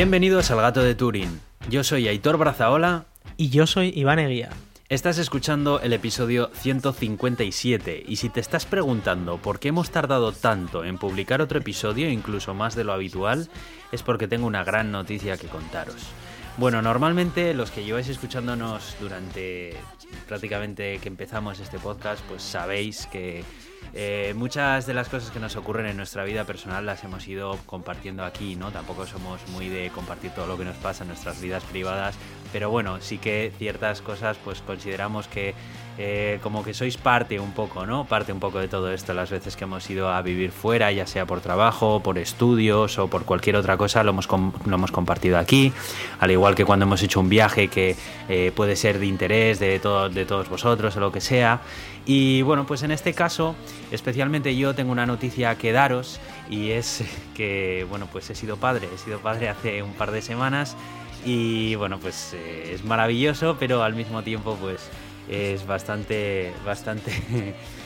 Bienvenidos al Gato de Turín. Yo soy Aitor Brazaola. Y yo soy Iván Eguía. Estás escuchando el episodio 157 y si te estás preguntando por qué hemos tardado tanto en publicar otro episodio, incluso más de lo habitual, es porque tengo una gran noticia que contaros. Bueno, normalmente los que lleváis escuchándonos durante prácticamente que empezamos este podcast, pues sabéis que eh, muchas de las cosas que nos ocurren en nuestra vida personal las hemos ido compartiendo aquí, ¿no? Tampoco somos muy de compartir todo lo que nos pasa en nuestras vidas privadas, pero bueno, sí que ciertas cosas pues consideramos que eh, como que sois parte un poco, ¿no? Parte un poco de todo esto, las veces que hemos ido a vivir fuera, ya sea por trabajo, por estudios o por cualquier otra cosa, lo hemos, lo hemos compartido aquí, al igual que cuando hemos hecho un viaje que eh, puede ser de interés de, de todos vosotros o lo que sea. Y bueno, pues en este caso, especialmente yo tengo una noticia que daros y es que, bueno, pues he sido padre, he sido padre hace un par de semanas y bueno, pues eh, es maravilloso, pero al mismo tiempo pues es bastante, bastante...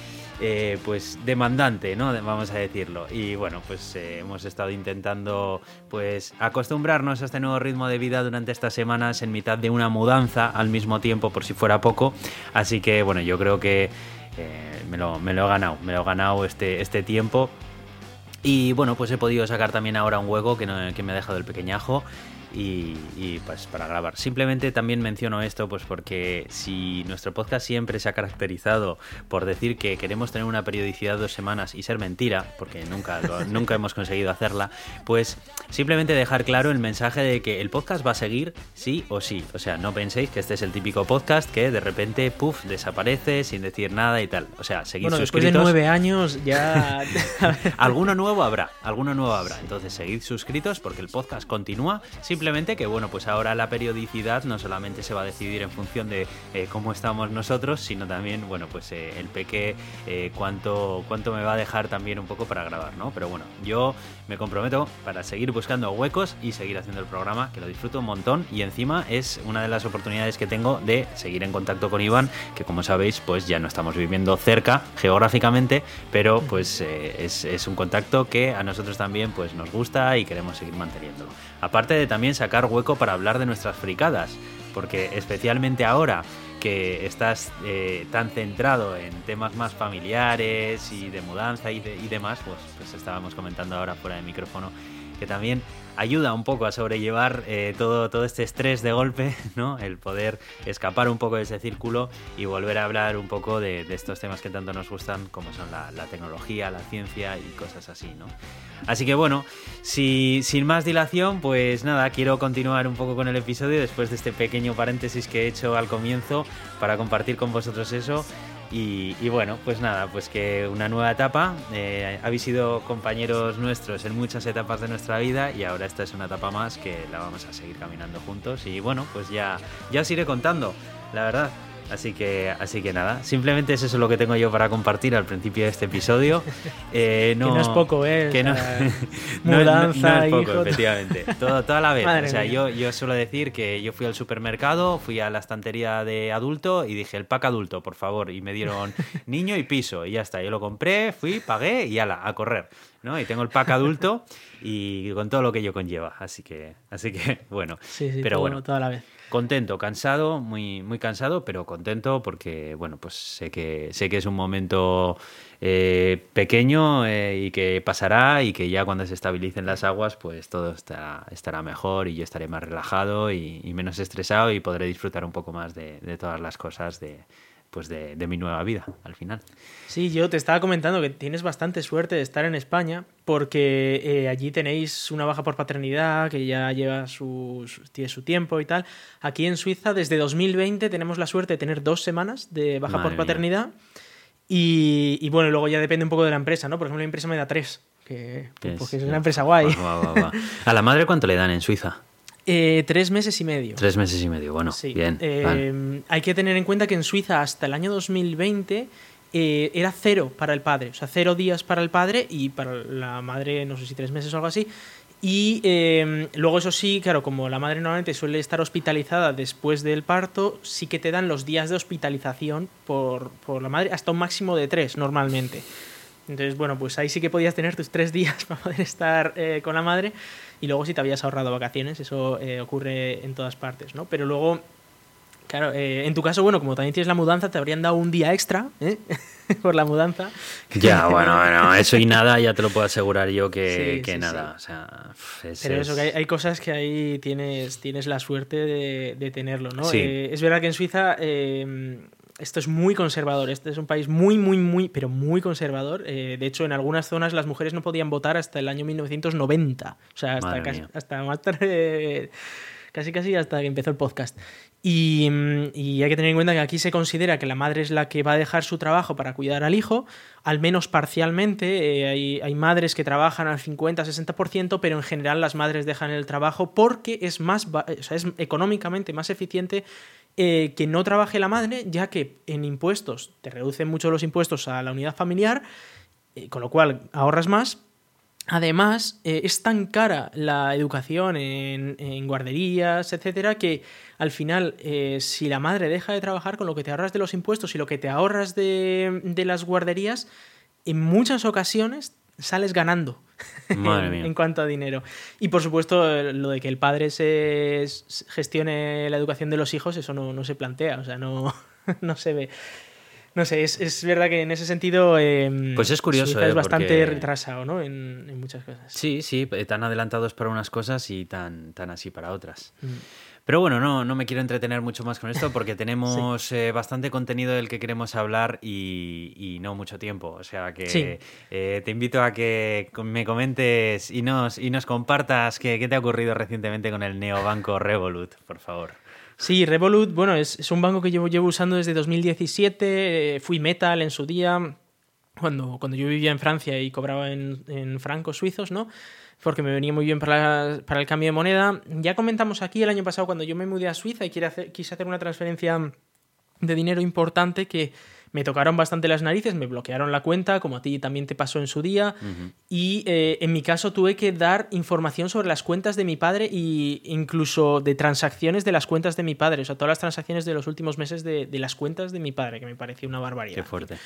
Eh, pues demandante, ¿no? Vamos a decirlo. Y bueno, pues eh, hemos estado intentando pues acostumbrarnos a este nuevo ritmo de vida durante estas semanas en mitad de una mudanza al mismo tiempo, por si fuera poco. Así que bueno, yo creo que eh, me, lo, he ganado, me lo he ganado este, este tiempo. Y bueno, pues he podido sacar también ahora un hueco que, que me ha dejado el pequeñajo y, pues para grabar. Simplemente también menciono esto pues porque si nuestro podcast siempre se ha caracterizado por decir que queremos tener una periodicidad de dos semanas y ser mentira, porque nunca, nunca hemos conseguido hacerla, pues simplemente dejar claro el mensaje de que el podcast va a seguir sí o sí. O sea, no penséis que este es el típico podcast que de repente, puff, desaparece sin decir nada y tal. O sea, seguid bueno, suscritos. Después de nueve años ya... alguno nuevo habrá, alguno nuevo habrá. Entonces seguid suscritos porque el podcast continúa. Simplemente Simplemente que, bueno, pues ahora la periodicidad no solamente se va a decidir en función de eh, cómo estamos nosotros, sino también, bueno, pues eh, el peque eh, cuánto, cuánto me va a dejar también un poco para grabar, ¿no? Pero bueno, yo me comprometo para seguir buscando huecos y seguir haciendo el programa, que lo disfruto un montón y encima es una de las oportunidades que tengo de seguir en contacto con Iván, que como sabéis, pues ya no estamos viviendo cerca geográficamente, pero pues es, un contacto que a nosotros también pues nos gusta y queremos seguir manteniéndolo. Aparte de también sacar hueco para hablar de nuestras fricadas, porque especialmente ahora que estás eh, tan centrado en temas más familiares y de mudanza y, y demás, pues, pues estábamos comentando ahora fuera de micrófono que también ayuda un poco a sobrellevar eh, todo, todo este estrés de golpe, ¿no? El poder escapar un poco de ese círculo y volver a hablar un poco de, estos temas que tanto nos gustan, como son la, tecnología, la ciencia y cosas así, ¿no? Así que bueno, si, sin más dilación, pues nada, quiero continuar un poco con el episodio después de este pequeño paréntesis que he hecho al comienzo para compartir con vosotros eso y, bueno, pues nada, pues que una nueva etapa. Eh, habéis sido compañeros nuestros en muchas etapas de nuestra vida y ahora esta es una etapa más que la vamos a seguir caminando juntos. Y bueno, pues ya, ya os iré contando, la verdad. Así que, así que nada, simplemente eso es lo que tengo yo para compartir al principio de este episodio. Eh, no, que no es poco, ¿eh? Que no, mudanza, no, es poco, efectivamente. Todo, toda la vez. o sea, yo, yo suelo decir que yo fui al supermercado, fui a la estantería de adulto y dije el pack adulto, por favor. Y me dieron niño y piso. Y ya está. Yo lo compré, fui, pagué y ala, a correr. ¿no? Y tengo el pack adulto y con todo lo que ello conlleva. Así que, así que bueno. Sí, sí, pero bueno, toda la vez contento, cansado, muy, muy cansado, pero contento porque, bueno, pues sé que, sé que es un momento eh, pequeño eh, y que pasará y que ya cuando se estabilicen las aguas, pues todo estará, estará mejor y yo estaré más relajado y, menos estresado y podré disfrutar un poco más de, de todas las cosas de, pues de, mi nueva vida al final. Sí, yo te estaba comentando que tienes bastante suerte de estar en España porque eh, allí tenéis una baja por paternidad que ya lleva su, tiene su tiempo y tal. Aquí en Suiza desde 2020 tenemos la suerte de tener dos semanas de baja por paternidad y, bueno, luego ya depende un poco de la empresa, ¿no? Por ejemplo, la empresa me da tres, que, porque es una empresa guay. ¿A la madre cuánto le dan en Suiza? Eh, tres meses y medio. Tres meses y medio, bueno, bien. Eh, hay que tener en cuenta que en Suiza hasta el año 2020 eh, era cero para el padre, o sea, cero días para el padre y para la madre, no sé si tres meses o algo así. Y luego eso sí, claro, como la madre normalmente suele estar hospitalizada después del parto, sí que te dan los días de hospitalización por, por la madre, hasta un máximo de tres normalmente. Entonces, bueno, pues ahí sí que podías tener tus tres días para poder estar con la madre. Y luego si te habías ahorrado vacaciones, eso eh, ocurre en todas partes, ¿no? Pero luego, claro, eh, en tu caso, bueno, como también tienes la mudanza, te habrían dado un día extra, ¿eh? por la mudanza. Ya, bueno, bueno, eso y nada, ya te lo puedo asegurar yo que, Sí, que sí, nada. sí. O sea, es- Pero eso, es- que hay, hay cosas que ahí tienes, tienes la suerte de, de tenerlo, ¿no? Sí. Eh, es verdad que en Suiza esto es muy conservador. Este es un país muy, muy, muy, pero muy conservador. Eh, de hecho, en algunas zonas las mujeres no podían votar hasta el año 1990. O sea, hasta, casi, hasta más tarde, casi, casi hasta que empezó el podcast. Y, mm, y hay que tener en cuenta que aquí se considera que la madre es la que va a dejar su trabajo para cuidar al hijo, al menos parcialmente. Eh, hay, hay madres que trabajan al 50-60%, pero en general las madres dejan el trabajo porque es, más, es económicamente más eficiente eh, que no trabaje la madre, ya que en impuestos te reducen mucho los impuestos a la unidad familiar, eh, con lo cual ahorras más. Además, es tan cara la educación en, en guarderías, etcétera, que al final, eh, si la madre deja de trabajar con lo que te ahorras de los impuestos y lo que te ahorras de, de las guarderías, en muchas ocasiones sales ganando Madre en, mía. en cuanto a dinero. Y por supuesto, lo de que el padre se, gestione la educación de los hijos, eso no, no se plantea, o sea, no, no se ve. No sé, es, es verdad que en ese sentido. eh, Pues es curioso, eh, es bastante porque- retrasado, ¿no? En, en muchas cosas. Sí, sí, tan adelantados para unas cosas y tan, tan así para otras. Mm. Pero bueno, no, no me quiero entretener mucho más con esto porque tenemos eh, bastante contenido del que queremos hablar y, y no mucho tiempo. O sea que Sí. eh, te invito a que me comentes y nos, y nos compartas qué, qué te ha ocurrido recientemente con el neobanco Revolut, por favor. Sí, Revolut, bueno, es, es un banco que llevo, llevo usando desde 2017. eh, fui metal en su día, cuando, cuando yo vivía en Francia y cobraba en, en francos suizos, ¿no? Porque me venía muy bien para, para el cambio de moneda. Ya comentamos aquí el año pasado, cuando yo me mudé a Suiza y quise hacer, quise hacer una transferencia de dinero importante que me tocaron bastante las narices, me bloquearon la cuenta, como a ti también te pasó en su día, y eh, en mi caso tuve que dar información sobre las cuentas de mi padre e incluso de transacciones de las cuentas de mi padre, o sea, todas las transacciones de los últimos meses de, de las cuentas de mi padre, que me pareció una barbaridad. Qué fuerte.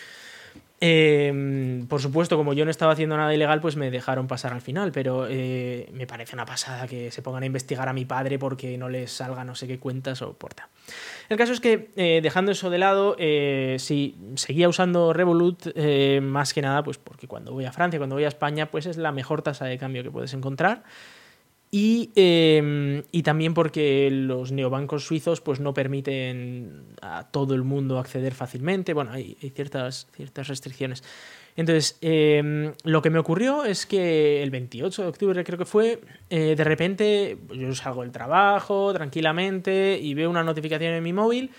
Eh, por supuesto, como yo no estaba haciendo nada ilegal, pues me dejaron pasar al final, pero eh, me parece una pasada que se pongan a investigar a mi padre porque no les salga no sé qué cuentas o porta. El caso es que, eh, dejando eso de lado, eh, sí, seguía usando Revolut más que nada, pues porque cuando voy a Francia, cuando voy a España, pues es la mejor tasa de cambio que puedes encontrar. Y, eh, y también porque los neobancos suizos pues no permiten a todo el mundo acceder fácilmente. Bueno, hay, ciertas, ciertas restricciones. Entonces, eh, lo que me ocurrió es que el 28 de octubre creo que fue, eh, de repente pues, yo salgo del trabajo tranquilamente y veo una notificación en mi móvil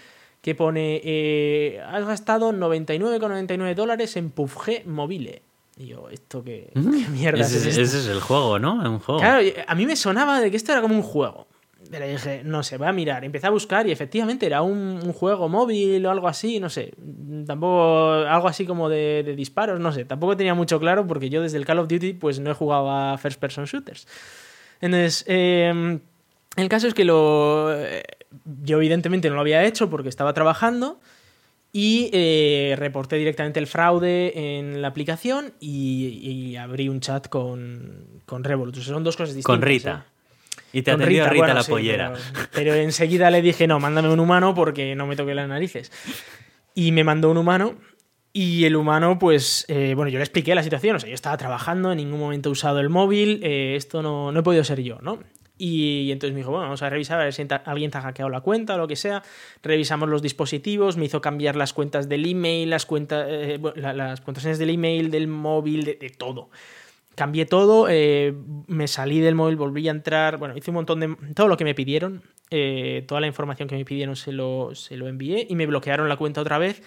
que pone, eh, has gastado 99,99 dólares en PUBG Mobile. Y yo, ¿esto qué, qué mierda Ese, es es- esto? ese es el juego, ¿no? Un juego. Claro, y a mí me sonaba de que esto era como un juego. Pero dije, no sé, voy a mirar. Empecé a buscar y efectivamente era un, un juego móvil o algo así, no sé. Tampoco, algo así como de, de disparos, no sé. Tampoco tenía mucho claro porque yo desde el Call of Duty pues no he jugado a First Person Shooters. Entonces, eh, el caso es que lo, eh, yo evidentemente no lo había hecho porque estaba trabajando y eh, reporté directamente el fraude en la aplicación y, y abrí un chat con, con Revolut. O sea, son dos cosas distintas. Con Rita. ¿eh? Y te atendió Rita, bueno, la sí, pollera. Pero, pero enseguida le dije, no, mándame un humano porque no me toque las narices. Y me mandó un humano. Y el humano, pues, eh, bueno, yo le expliqué la situación. O sea, yo estaba trabajando, en ningún momento he usado el móvil. eh, esto no, no he podido ser yo, ¿no? Y entonces me dijo, bueno, vamos a revisar a ver si alguien te ha hackeado la cuenta o lo que sea. Revisamos los dispositivos, me hizo cambiar las cuentas del email, las cuentas, eh, las contraseñas del email, del móvil, de, de todo. Cambié todo, eh, me salí del móvil, volví a entrar, bueno, hice un montón de... Todo lo que me pidieron, eh, toda la información que me pidieron se lo, se lo envié y me bloquearon la cuenta otra vez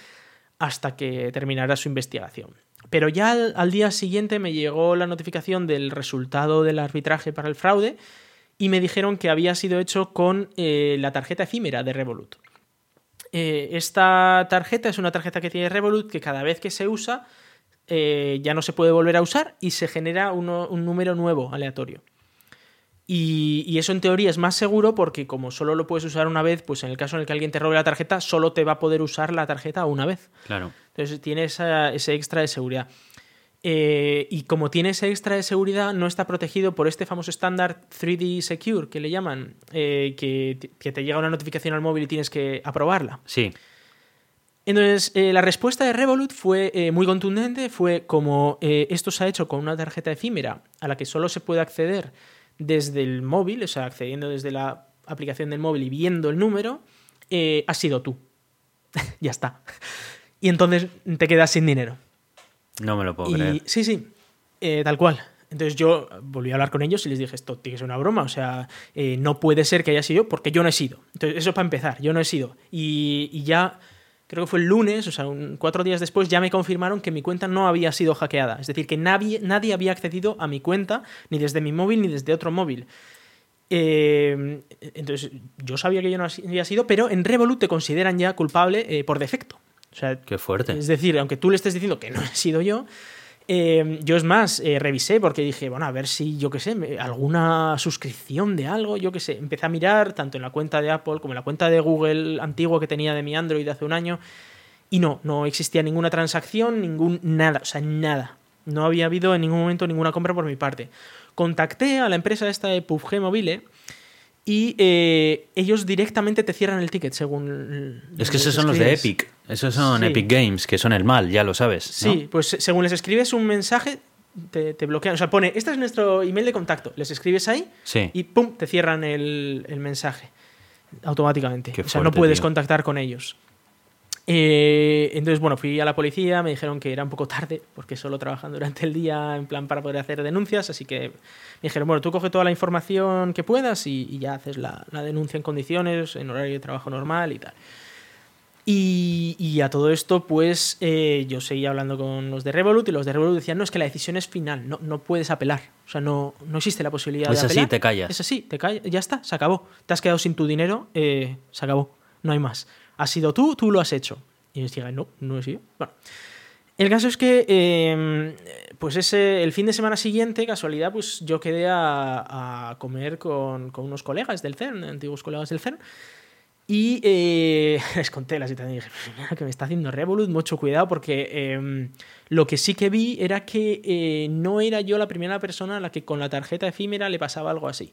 hasta que terminara su investigación. Pero ya al, al día siguiente me llegó la notificación del resultado del arbitraje para el fraude y me dijeron que había sido hecho con eh, la tarjeta efímera de Revolut. Eh, esta tarjeta es una tarjeta que tiene Revolut que cada vez que se usa eh, ya no se puede volver a usar y se genera uno- un número nuevo aleatorio. Y, y eso en teoría es más seguro porque como solo lo puedes usar una vez, pues en el caso en el que alguien te robe la tarjeta, solo te va a poder usar la tarjeta una vez. Claro. Entonces tiene esa- ese extra de seguridad. Eh, y como tiene ese extra de seguridad, no está protegido por este famoso estándar 3D Secure que le llaman, eh, que, que, te llega una notificación al móvil y tienes que aprobarla. Sí. Entonces, eh, la respuesta de Revolut fue muy contundente, fue como esto se ha hecho con una tarjeta efímera a la que solo se puede acceder desde el móvil, o sea, accediendo desde la aplicación del móvil y viendo el número, has sido tú. ya está. Y entonces te quedas sin dinero. No me lo puedo creer. Sí, sí, eh, tal cual. Entonces yo volví a hablar con ellos y les dije, esto tiene que ser una broma, o sea, eh, no puede ser que haya sido porque yo no he sido. Entonces eso para empezar, yo no he sido. Y, ya, creo que fue el lunes, o sea, cuatro días después, ya me confirmaron que mi cuenta no había sido hackeada. Es decir, que nadie, nadie había accedido a mi cuenta, ni desde mi móvil ni desde otro móvil. Eh, entonces yo sabía que yo no había sido, pero en Revolut te consideran ya culpable por defecto. O sea, Qué fuerte. Es decir, aunque tú le estés diciendo que no he sido yo, eh, yo es más, eh, revisé porque dije, bueno, a ver si, yo qué sé, alguna suscripción de algo, yo qué sé. Empecé a mirar tanto en la cuenta de Apple como en la cuenta de Google antigua que tenía de mi Android de hace un año. Y no, no existía ninguna transacción, ningún nada, o sea, nada. No había habido en ningún momento ninguna compra por mi parte. Contacté a la empresa esta de PUBG Mobile y eh, ellos directamente te cierran el ticket según... Es que esos son los de Epic, esos son Epic Games, que son el mal, ya lo sabes. Sí, pues según les escribes un mensaje, te, bloquean. O sea, pone, este es nuestro email de contacto, les escribes ahí y ¡pum! te cierran el, mensaje automáticamente. o sea, no puedes contactar con ellos. Eh, entonces, bueno, fui a la policía, me dijeron que era un poco tarde, porque solo trabajan durante el día en plan para poder hacer denuncias, así que me dijeron, bueno, tú coge toda la información que puedas y, ya haces la, denuncia en condiciones, en horario de trabajo normal y tal. Y, a todo esto, pues eh, yo seguía hablando con los de Revolut y los de Revolut decían, no, es que la decisión es final, no, no puedes apelar. O sea, no, no existe la posibilidad de apelar. Es así, te callas. Es así, te callas, ya está, se acabó. Te has quedado sin tu dinero, eh, se acabó, no hay más has sido tú, tú lo has hecho. Y ellos digan, no, no he sido. Bueno, el caso es que, em, pues ese, el fin de semana siguiente, casualidad, pues yo quedé a, comer con, unos colegas del CERN, antiguos colegas del CERN, y eh, les conté la situación y dije, mira, que me está haciendo Revolut, mucho cuidado, porque em, lo que sí que vi era que eh, no era yo la primera persona a la que con la tarjeta efímera le pasaba algo así.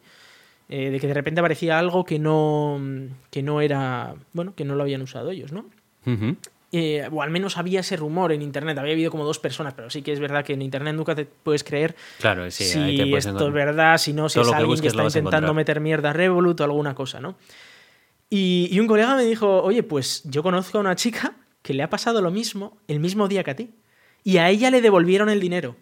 Eh, de que de repente aparecía algo que no, que no era, bueno, que no lo habían usado ellos, ¿no? Eh, o al menos había ese rumor en internet, había habido como dos personas, pero sí que es verdad que en internet nunca te puedes creer claro, sí, si esto es verdad, si no, si es alguien que está intentando meter mierda a Revolut o alguna cosa, ¿no? Y, y un colega me dijo, oye, pues yo conozco a una chica que le ha pasado lo mismo el mismo día que a ti. Y a ella le devolvieron el dinero.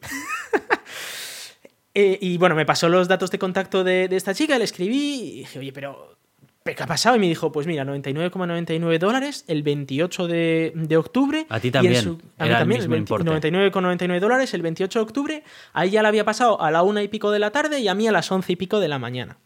Eh, y bueno, me pasó los datos de contacto de, esta chica, le escribí y dije, oye, pero ¿qué ha pasado? Y me dijo, pues mira, 99,99 dólares el 28 de, octubre. A ti también. a mí también, 99,99 dólares el 28 de octubre. Ahí ya la había pasado a la una y pico de la tarde y a mí a las once y pico de la mañana.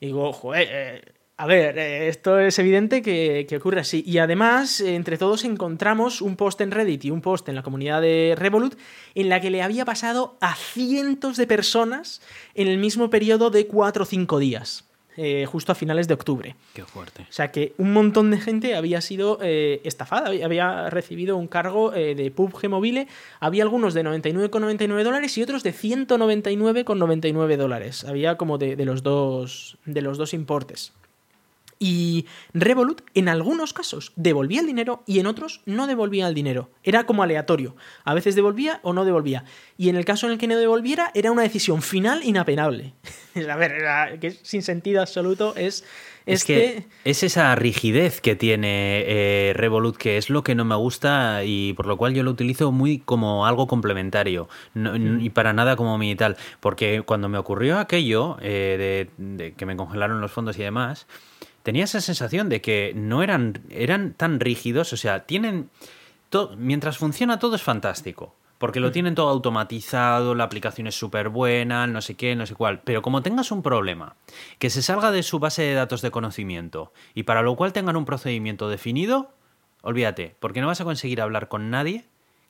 Y digo, joder, eh, a ver, eh, esto es evidente que, ocurre así. Y además, entre todos encontramos un post en Reddit y un post en la comunidad de Revolut en la que le había pasado a cientos de personas en el mismo periodo de 4 o 5 días. Eh, justo a finales de octubre. Qué fuerte. O sea que un montón de gente había sido eh, estafada, había recibido un cargo de PUBG Mobile. Había algunos de 99,99 dólares y otros de 199,99 dólares. Había como de, los dos, de los dos importes. Y Revolut en algunos casos devolvía el dinero y en otros no devolvía el dinero. Era como aleatorio. A veces devolvía o no devolvía. Y en el caso en el que no devolviera era una decisión final inapenable. A ver, que sin sentido absoluto es... Es, que, es esa rigidez que tiene eh, Revolut que es lo que no me gusta y por lo cual yo lo utilizo muy como algo complementario mm. y para nada como mi tal. Porque cuando me ocurrió aquello eh, de que me congelaron los fondos y demás, tenía esa sensación de que no eran, eran tan rígidos, o sea, tienen... mientras funciona todo es fantástico. Porque lo mm. tienen todo automatizado, la aplicación es súper buena, no sé qué, no sé cuál. Pero como tengas un problema, que se salga de su base de datos de conocimiento y para lo cual tengan un procedimiento definido, olvídate, porque no vas a conseguir hablar con nadie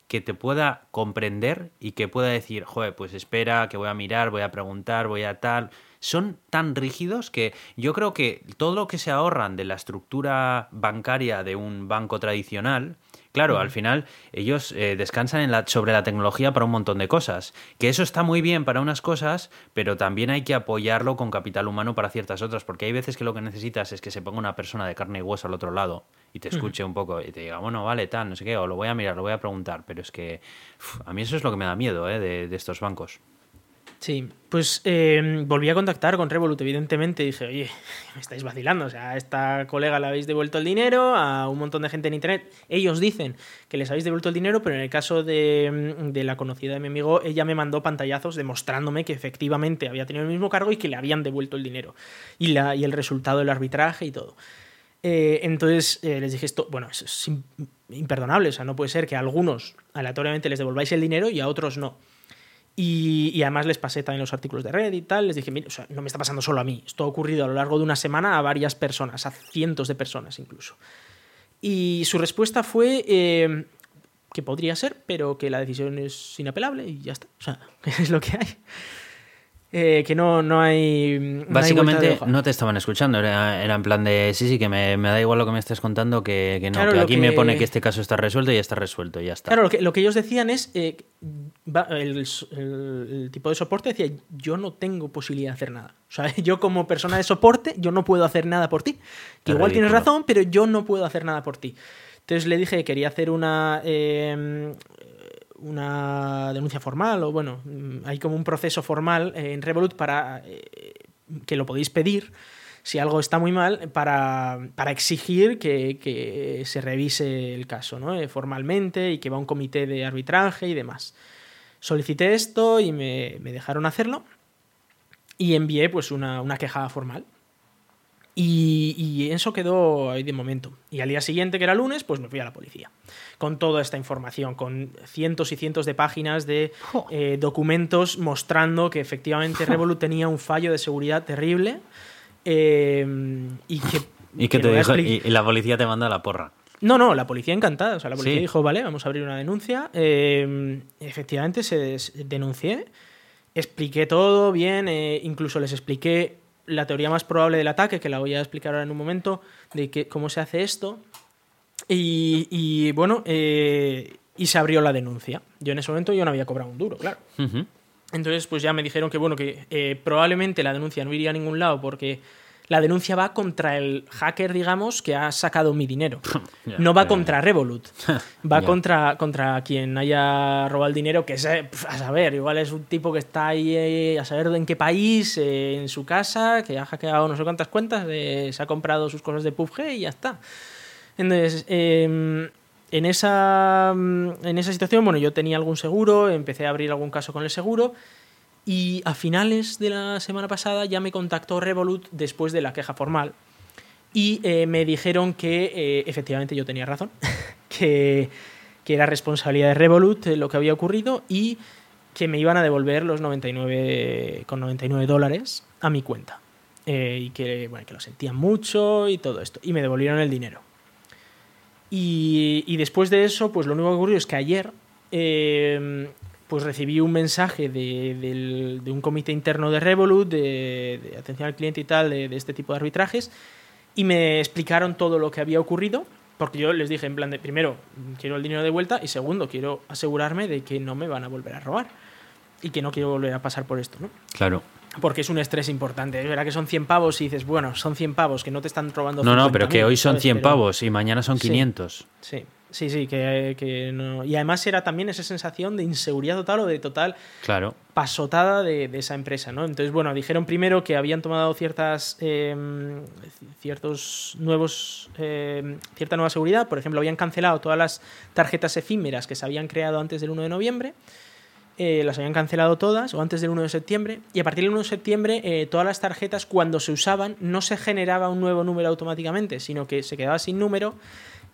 que te pueda comprender y que pueda decir, joder, pues espera, que voy a mirar, voy a preguntar, voy a tal son tan rígidos que yo creo que todo lo que se ahorran de la estructura bancaria de un banco tradicional, Claro, al final ellos eh, descansan en la, sobre la tecnología para un montón de cosas. Que eso está muy bien para unas cosas, pero también hay que apoyarlo con capital humano para ciertas otras, porque hay veces que lo que necesitas es que se ponga una persona de carne y hueso al otro lado y te escuche un poco y te diga, bueno, vale, tal, no sé qué, o lo voy a mirar, lo voy a preguntar, pero es que a mí eso es lo que me da miedo ¿eh? de estos bancos. Sí, pues eh, volví a contactar con Revolut, evidentemente. Dije, oye, me estáis vacilando. O sea, a esta colega le habéis devuelto el dinero, a un montón de gente en internet. Ellos dicen que les habéis devuelto el dinero, pero en el caso de, de la conocida de mi amigo, ella me mandó pantallazos demostrándome que efectivamente había tenido el mismo cargo y que le habían devuelto el dinero. Y, la, y el resultado del arbitraje y todo. Eh, entonces eh, les dije esto, bueno, es imperdonable. O sea, no puede ser que a algunos aleatoriamente les devolváis el dinero y a otros no. Y, además les pasé también los artículos de red y tal. Les dije, mira, o sea, no me está pasando solo a mí. Esto ha ocurrido a lo largo de una semana a varias personas, a cientos de personas incluso. Y su respuesta fue eh, que podría ser, pero que la decisión es inapelable y ya está. O sea, es lo que hay. Eh, que no, no hay. Básicamente no, te estaban escuchando. Era, en plan de sí, sí, que me, da igual lo que me estés contando, que, no. que aquí me pone que este caso está resuelto y ya está resuelto, y ya está. Claro, lo que, lo que ellos decían es. Eh, el, tipo de soporte decía: Yo no tengo posibilidad de hacer nada. O sea, yo como persona de soporte, yo no puedo hacer nada por ti. Que igual tienes razón, pero yo no puedo hacer nada por ti. Entonces le dije que quería hacer una. Eh, una denuncia formal o bueno, hay como un proceso formal en Revolut para eh, que lo podéis pedir si algo está muy mal para, exigir que, se revise el caso ¿no? Eh, formalmente y que va a un comité de arbitraje y demás. Solicité esto y me, dejaron hacerlo y envié pues una, una queja formal. Y, eso quedó ahí de momento. Y al día siguiente, que era lunes, pues me fui a la policía. Con toda esta información, con cientos y cientos de páginas de eh, documentos mostrando que efectivamente Revolut tenía un fallo de seguridad terrible. Eh, y que. ¿Y, que te dijo, y, la policía te manda la porra. No, no, la policía encantada. O sea, la policía dijo, vale, vamos a abrir una denuncia. Eh, efectivamente, se denuncié. Expliqué todo bien, incluso les expliqué la teoría más probable del ataque, que la voy a explicar ahora en un momento, de que, cómo se hace esto. Y, bueno, eh, y se abrió la denuncia. Yo en ese momento yo no había cobrado un duro, claro. Entonces, pues ya me dijeron que bueno, que eh, probablemente la denuncia no iría a ningún lado porque la denuncia va contra el hacker, digamos, que ha sacado mi dinero. no va contra Revolut. Va contra, contra quien haya robado el dinero, que es, eh, a saber, igual es un tipo que está ahí eh, a saber en qué país, eh, en su casa, que ha hackeado no sé cuántas cuentas, se ha comprado sus cosas de PUBG y ya está. Entonces, em, en, esa, en esa situación, bueno, yo tenía algún seguro, empecé a abrir algún caso con el seguro y a finales de la semana pasada ya me contactó Revolut después de la queja formal y eh, me dijeron que eh, efectivamente yo tenía razón, que, era responsabilidad de Revolut eh, lo que había ocurrido y que me iban a devolver los 99,99 con 99 dólares a mi cuenta. y que, bueno, que lo sentían mucho y todo esto. Y me devolvieron el dinero. Y, y después de eso, pues lo único que ocurrió es que ayer pues recibí un mensaje de, un comité interno de Revolut, de, atención al cliente y tal, de, este tipo de arbitrajes, y me explicaron todo lo que había ocurrido, porque yo les dije en plan de, primero, quiero el dinero de vuelta, y segundo, quiero asegurarme de que no me van a volver a robar, y que no quiero volver a pasar por esto, ¿no? Claro. Porque es un estrés importante. Es verdad que son 100 pavos y dices, bueno, son 100 pavos, que no te están robando. No, no, pero que hoy son 100 pavos y mañana son 500. sí. Sí, sí, que, no. Y además era también esa sensación de inseguridad total o de total claro. pasotada de, esa empresa, ¿no? Entonces, bueno, dijeron primero que habían tomado ciertas em, ciertos nuevos em, cierta nueva seguridad. Por ejemplo, habían cancelado todas las tarjetas efímeras que se habían creado antes del 1 de noviembre. Eh, las habían cancelado todas o antes del 1 de septiembre y a partir del 1 de septiembre eh, todas las tarjetas cuando se usaban no se generaba un nuevo número automáticamente sino que se quedaba sin número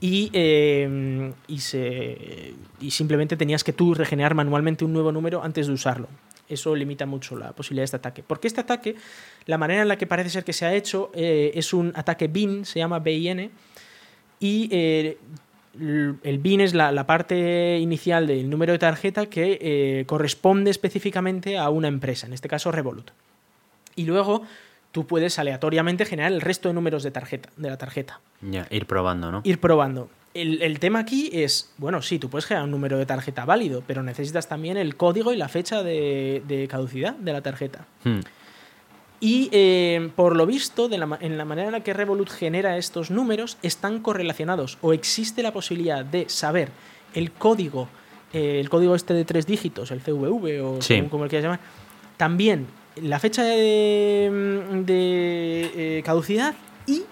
y, eh, y, se, y simplemente tenías que tú regenerar manualmente un nuevo número antes de usarlo. Eso limita mucho la posibilidad de este ataque. Porque este ataque, la manera en la que parece ser que se ha hecho, eh, es un ataque BIN, se llama BIN, y eh, el BIN es la, parte inicial del número de tarjeta que corresponde específicamente a una empresa, en este caso Revolut. Y luego tú puedes aleatoriamente generar el resto de números de, tarjeta, de la tarjeta. Ya, ir probando, ¿no? Ir probando. el, el tema aquí es, bueno, sí, tú puedes generar un número de tarjeta válido, pero necesitas también el código y la fecha de, de caducidad de la tarjeta. Hmm. Y eh, por lo visto, de la en la manera en la que Revolut genera estos números, están correlacionados o existe la posibilidad de saber el código, eh, el código este de tres dígitos, el CVV o Sí. según como lo quieras llamar, también la fecha de, de, eh, caducidad y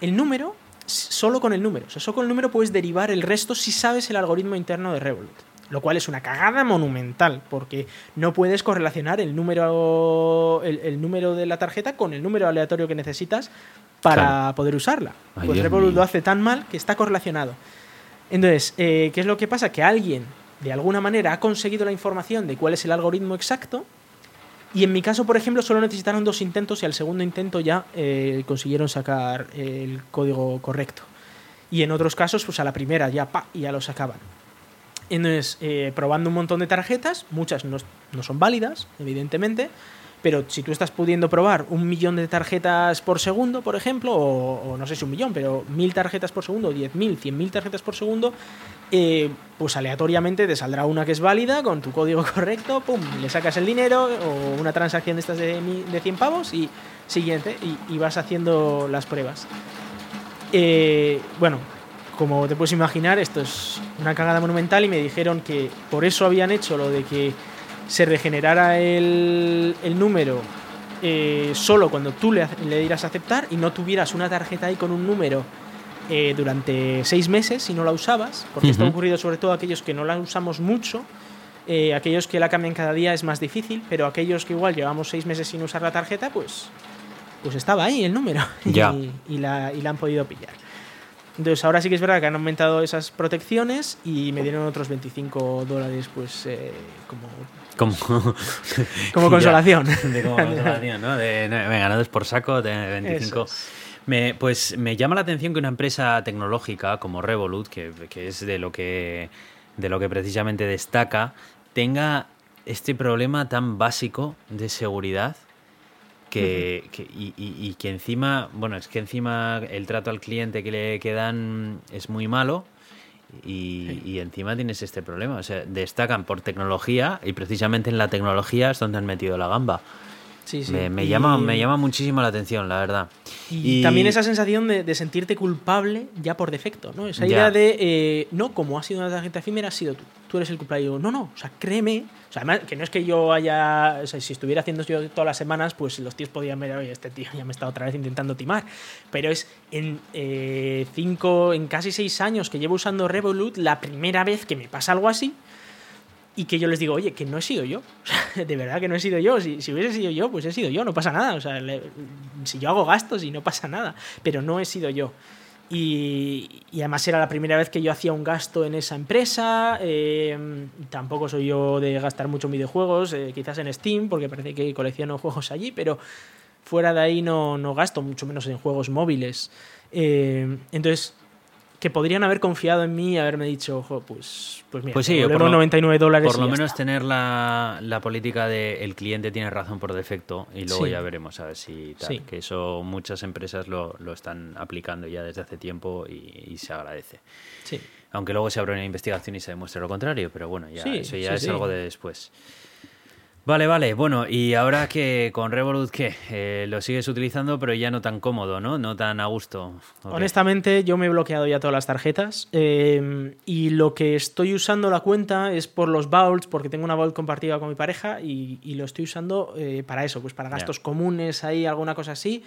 el número, solo con el número. O sea, solo con el número puedes derivar el resto si sabes el algoritmo interno de Revolut. Lo cual es una cagada monumental, porque no puedes correlacionar el número, el, el número de la tarjeta con el número aleatorio que necesitas para Claro. poder usarla. Ay, pues Revolut mío. lo hace tan mal que está correlacionado. Entonces, eh, ¿qué es lo que pasa? Que alguien, de alguna manera, ha conseguido la información de cuál es el algoritmo exacto. Y en mi caso, por ejemplo, solo necesitaron dos intentos y al segundo intento ya eh, consiguieron sacar el código correcto. Y en otros casos, pues a la primera ya, pa, y ya lo sacaban. Entonces, eh, probando un montón de tarjetas, muchas no, no son válidas, evidentemente, pero si tú estás pudiendo probar un millón de tarjetas por segundo, por ejemplo, o, no sé si un millón, pero mil tarjetas por segundo, diez mil, cien mil tarjetas por segundo, eh, pues aleatoriamente te saldrá una que es válida con tu código correcto, pum, le sacas el dinero o una transacción de estas de, de 100 pavos y siguiente, y, y vas haciendo las pruebas. Eh, bueno, como te puedes imaginar, esto es una cagada monumental y me dijeron que por eso habían hecho lo de que se regenerara el, el número eh, solo cuando tú le, le dieras a aceptar y no tuvieras una tarjeta ahí con un número eh, durante seis meses si no la usabas, porque esto ha ocurrido sobre todo a aquellos que no la usamos mucho. eh, aquellos que la cambian cada día es más difícil, pero aquellos que igual llevamos seis meses sin usar la tarjeta, pues, pues estaba ahí el número y la, y la han podido pillar. Entonces ahora sí que es verdad que han aumentado esas protecciones y me dieron otros 25 dólares pues eh, como, Como, como consolación. De como consolación, ¿no? De, des por saco, de 25. Eso es. Me, pues me llama la atención que una empresa tecnológica como Revolut, que, que es de lo que, de lo que precisamente destaca, tenga este problema tan básico de seguridad que, que- y, y- y que encima, bueno, es que encima el trato al cliente que le que dan es muy malo y, y encima tienes este problema. O sea, destacan por tecnología y precisamente en la tecnología es donde han metido la gamba. Sí, sí. Me, me Y- llama, me llama muchísimo la atención, la verdad. Y, también esa sensación de, de sentirte culpable ya por defecto, ¿no? Esa Ya. idea de, eh, no, como ha sido una tarjeta efímera, has sido tú. Tú eres el culpable. Y digo, no, no, o sea, créeme. O sea, además, que no es que yo haya. O sea, si estuviera haciendo yo todas las semanas, pues los tíos podían ver, oye, este tío ya me está otra vez intentando timar. Pero es en eh, cinco, en casi seis años que llevo usando Revolut, la primera vez que me pasa algo así. Y que yo les digo, oye, que no he sido yo. O sea, de verdad que no he sido yo. Si, si hubiese sido yo, pues he sido yo, no pasa nada. O sea, le- si yo hago gastos y no pasa nada. Pero no he sido yo. Y, y además era la primera vez que yo hacía un gasto en esa empresa. eh, tampoco soy yo de gastar mucho en videojuegos, eh, quizás en Steam, porque parece que colecciono juegos allí, pero fuera de ahí no, no gasto, mucho menos en juegos móviles. Eh, entonces, que podrían haber confiado en mí y haberme dicho, ojo, pues, pues mira, Pues sí, por lo- 99 dólares. Por lo menos está. tener la, la política de el cliente tiene razón por defecto y luego Sí. ya veremos a ver si tal. Sí. Que eso muchas empresas lo, lo están aplicando ya desde hace tiempo y, y se agradece. Aunque luego se abre una investigación y se demuestre lo contrario, pero bueno, ya, eso ya es algo de después. Vale, vale. Bueno, y ahora que con Revolut, ¿qué? Eh, lo sigues utilizando, pero ya no tan cómodo, ¿no? No tan a gusto. Honestamente, yo me he bloqueado ya todas las tarjetas eh, y lo que estoy usando la cuenta es por los vaults, porque tengo una vault compartida con mi pareja y, y lo estoy usando eh, para eso, pues para gastos comunes, ahí alguna cosa así.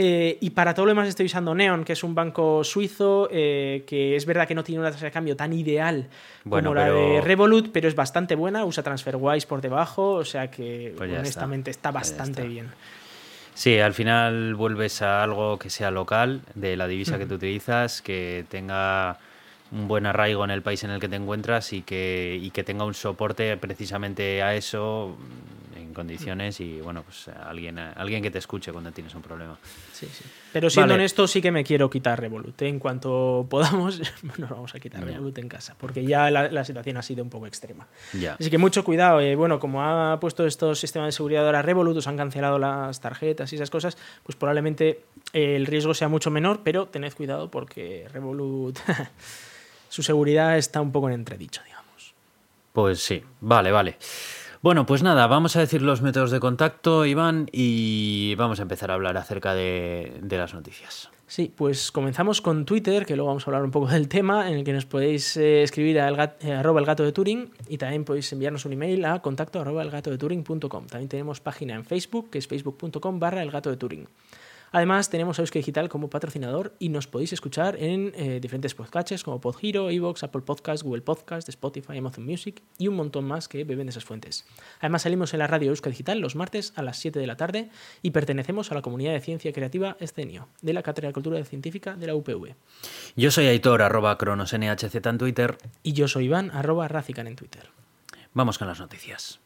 Eh, y para todo lo demás estoy usando Neon, que es un banco suizo, eh, que es verdad que no tiene una tasa de cambio tan ideal Bueno, como la de Revolut, pero es bastante buena, usa TransferWise por debajo, o sea que Pues honestamente está, bastante está. bien. Sí, al final vuelves a algo que sea local, de la divisa que tú utilizas, que tenga un buen arraigo en el país en el que te encuentras y que, y que tenga un soporte precisamente a eso condiciones y bueno, pues alguien, alguien que te escuche cuando tienes un problema. Sí, sí. Pero siendo Vale. honesto, sí que me quiero quitar Revolut. ¿eh? En cuanto podamos, nos vamos a quitar. Revolut en casa, porque ya la, la situación ha sido un poco extrema. Ya. Así que mucho cuidado. eh, bueno, como ha puesto estos sistemas de seguridad ahora Revolut, os han cancelado las tarjetas y esas cosas, pues probablemente eh, el riesgo sea mucho menor, pero tened cuidado porque Revolut su seguridad está un poco en entredicho, digamos. Pues sí, vale, vale. Bueno, pues nada, vamos a decir los métodos de contacto, Iván, y vamos a empezar a hablar acerca de, las noticias. Sí, pues comenzamos con Twitter, que luego vamos a hablar un poco del tema, en el que nos podéis eh, escribir a eh, arroba el gato de Turing y también podéis enviarnos un email a contacto arroba el gato de Turing.com. También tenemos página en Facebook, que es facebook.com barra el gato de Turing. Además, tenemos a Euskadi Digital como patrocinador y nos podéis escuchar en eh, diferentes podcasts como PodHero, Evox, Apple Podcasts, Google Podcasts, Spotify, Amazon Music y un montón más que beben de esas fuentes. Además, salimos en la radio Euskadi Digital los martes a las 7 de la tarde y pertenecemos a la comunidad de ciencia creativa Escenio, de la Cátedra de Cultura Científica de la UPV. Yo soy Aitor, arroba cronosnhz en Twitter. Y yo soy Iván, arroba Racican en Twitter. Vamos con las noticias.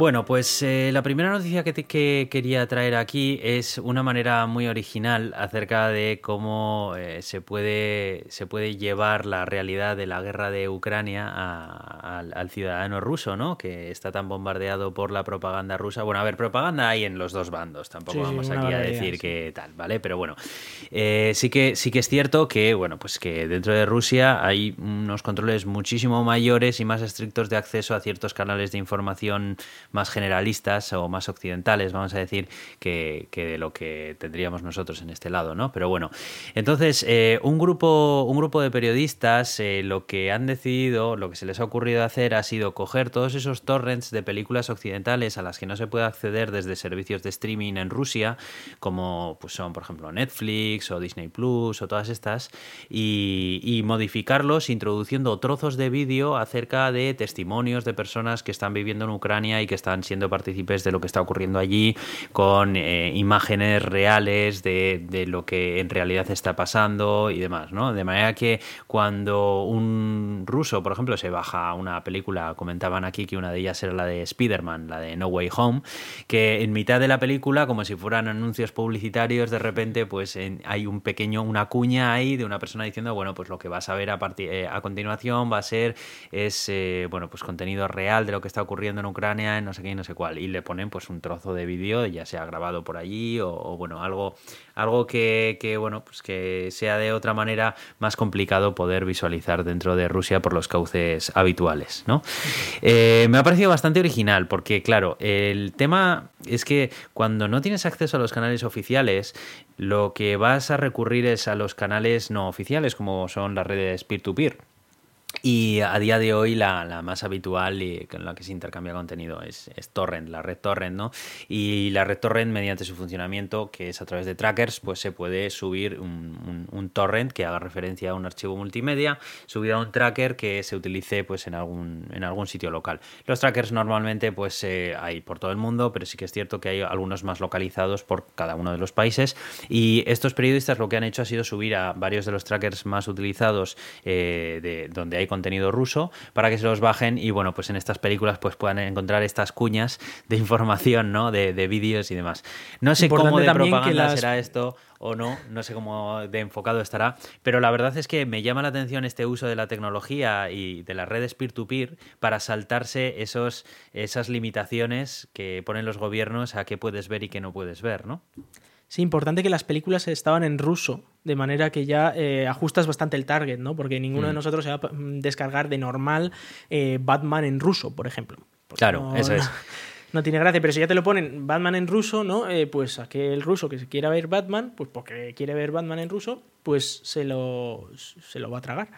Bueno, pues eh, la primera noticia que, que, quería traer aquí es una manera muy original acerca de cómo eh, se, puede, se puede llevar la realidad de la guerra de Ucrania al ciudadano ruso, ¿no? Que está tan bombardeado por la propaganda rusa. Bueno, a ver, propaganda hay en los dos bandos, tampoco vamos aquí a decir que tal, ¿vale? Pero bueno, eh, sí, que, sí que es cierto que, bueno, pues que dentro de Rusia hay unos controles muchísimo mayores y más estrictos de acceso a ciertos canales de información más generalistas o más occidentales, vamos a decir, que, de lo que tendríamos nosotros en este lado, ¿no? Pero bueno, entonces, eh, un, grupo, un grupo de periodistas eh, lo que han decidido, lo que se les ha ocurrido hacer ha sido coger todos esos torrents de películas occidentales a las que no se puede acceder desde servicios de streaming en Rusia, como pues son, por ejemplo, Netflix o Disney Plus o todas estas, y modificarlos introduciendo trozos de vídeo acerca de testimonios de personas que están viviendo en Ucrania y que están siendo partícipes de lo que está ocurriendo allí, con eh, imágenes reales de, de, lo que en realidad está pasando y demás, ¿no? De manera que cuando un ruso, por ejemplo, se baja una película, comentaban aquí que una de ellas era la de Spider-Man, la de No Way Home, que en mitad de la película, como si fueran anuncios publicitarios, de repente, pues hay un pequeño, una cuña ahí de una persona diciendo, bueno, pues lo que vas a ver a, eh, a continuación va a ser, es, bueno, pues contenido real de lo que está ocurriendo en Ucrania, en no sé qué y no sé cuál. Y le ponen pues un trozo de vídeo, ya sea grabado por allí o, bueno, algo, algo que, bueno, pues que sea de otra manera más complicado poder visualizar dentro de Rusia por los cauces habituales, ¿no? Eh, me ha parecido bastante original porque, claro, el tema es que cuando no tienes acceso a los canales oficiales, lo que vas a recurrir es a los canales no oficiales, como son las redes peer-to-peer. peer to peer y a día de hoy la, la, más habitual y con la que se intercambia contenido es, es, Torrent, la red Torrent, ¿no? Y la red Torrent, mediante su funcionamiento, que es a través de trackers, pues se puede subir un, torrent que haga referencia a un archivo multimedia, subir a un tracker que se utilice pues en algún, en algún sitio local. Los trackers normalmente pues eh, hay por todo el mundo, pero sí que es cierto que hay algunos más localizados por cada uno de los países. Y estos periodistas lo que han hecho ha sido subir a varios de los trackers más utilizados eh, de donde hay contenido ruso para que se los bajen y bueno, pues en estas películas pues puedan encontrar estas cuñas de información, ¿no? De, de vídeos y demás. No sé cómo de propaganda será esto o no, no sé cómo de enfocado estará, pero la verdad es que me llama la atención este uso de la tecnología y de las redes peer-to-peer para saltarse esos, esas limitaciones que ponen los gobiernos a qué puedes ver y qué no puedes ver, ¿no? Sí, importante que las películas estaban en ruso, de manera que ya eh, ajustas bastante el target, ¿no? Porque ninguno de mm. nosotros se va a descargar de normal eh, Batman en ruso, por ejemplo. claro, eso es. No, tiene gracia, pero si ya te lo ponen Batman en ruso, ¿no? Eh, pues aquel ruso que se quiera ver Batman, pues porque quiere ver Batman en ruso, pues se lo, se lo va a tragar.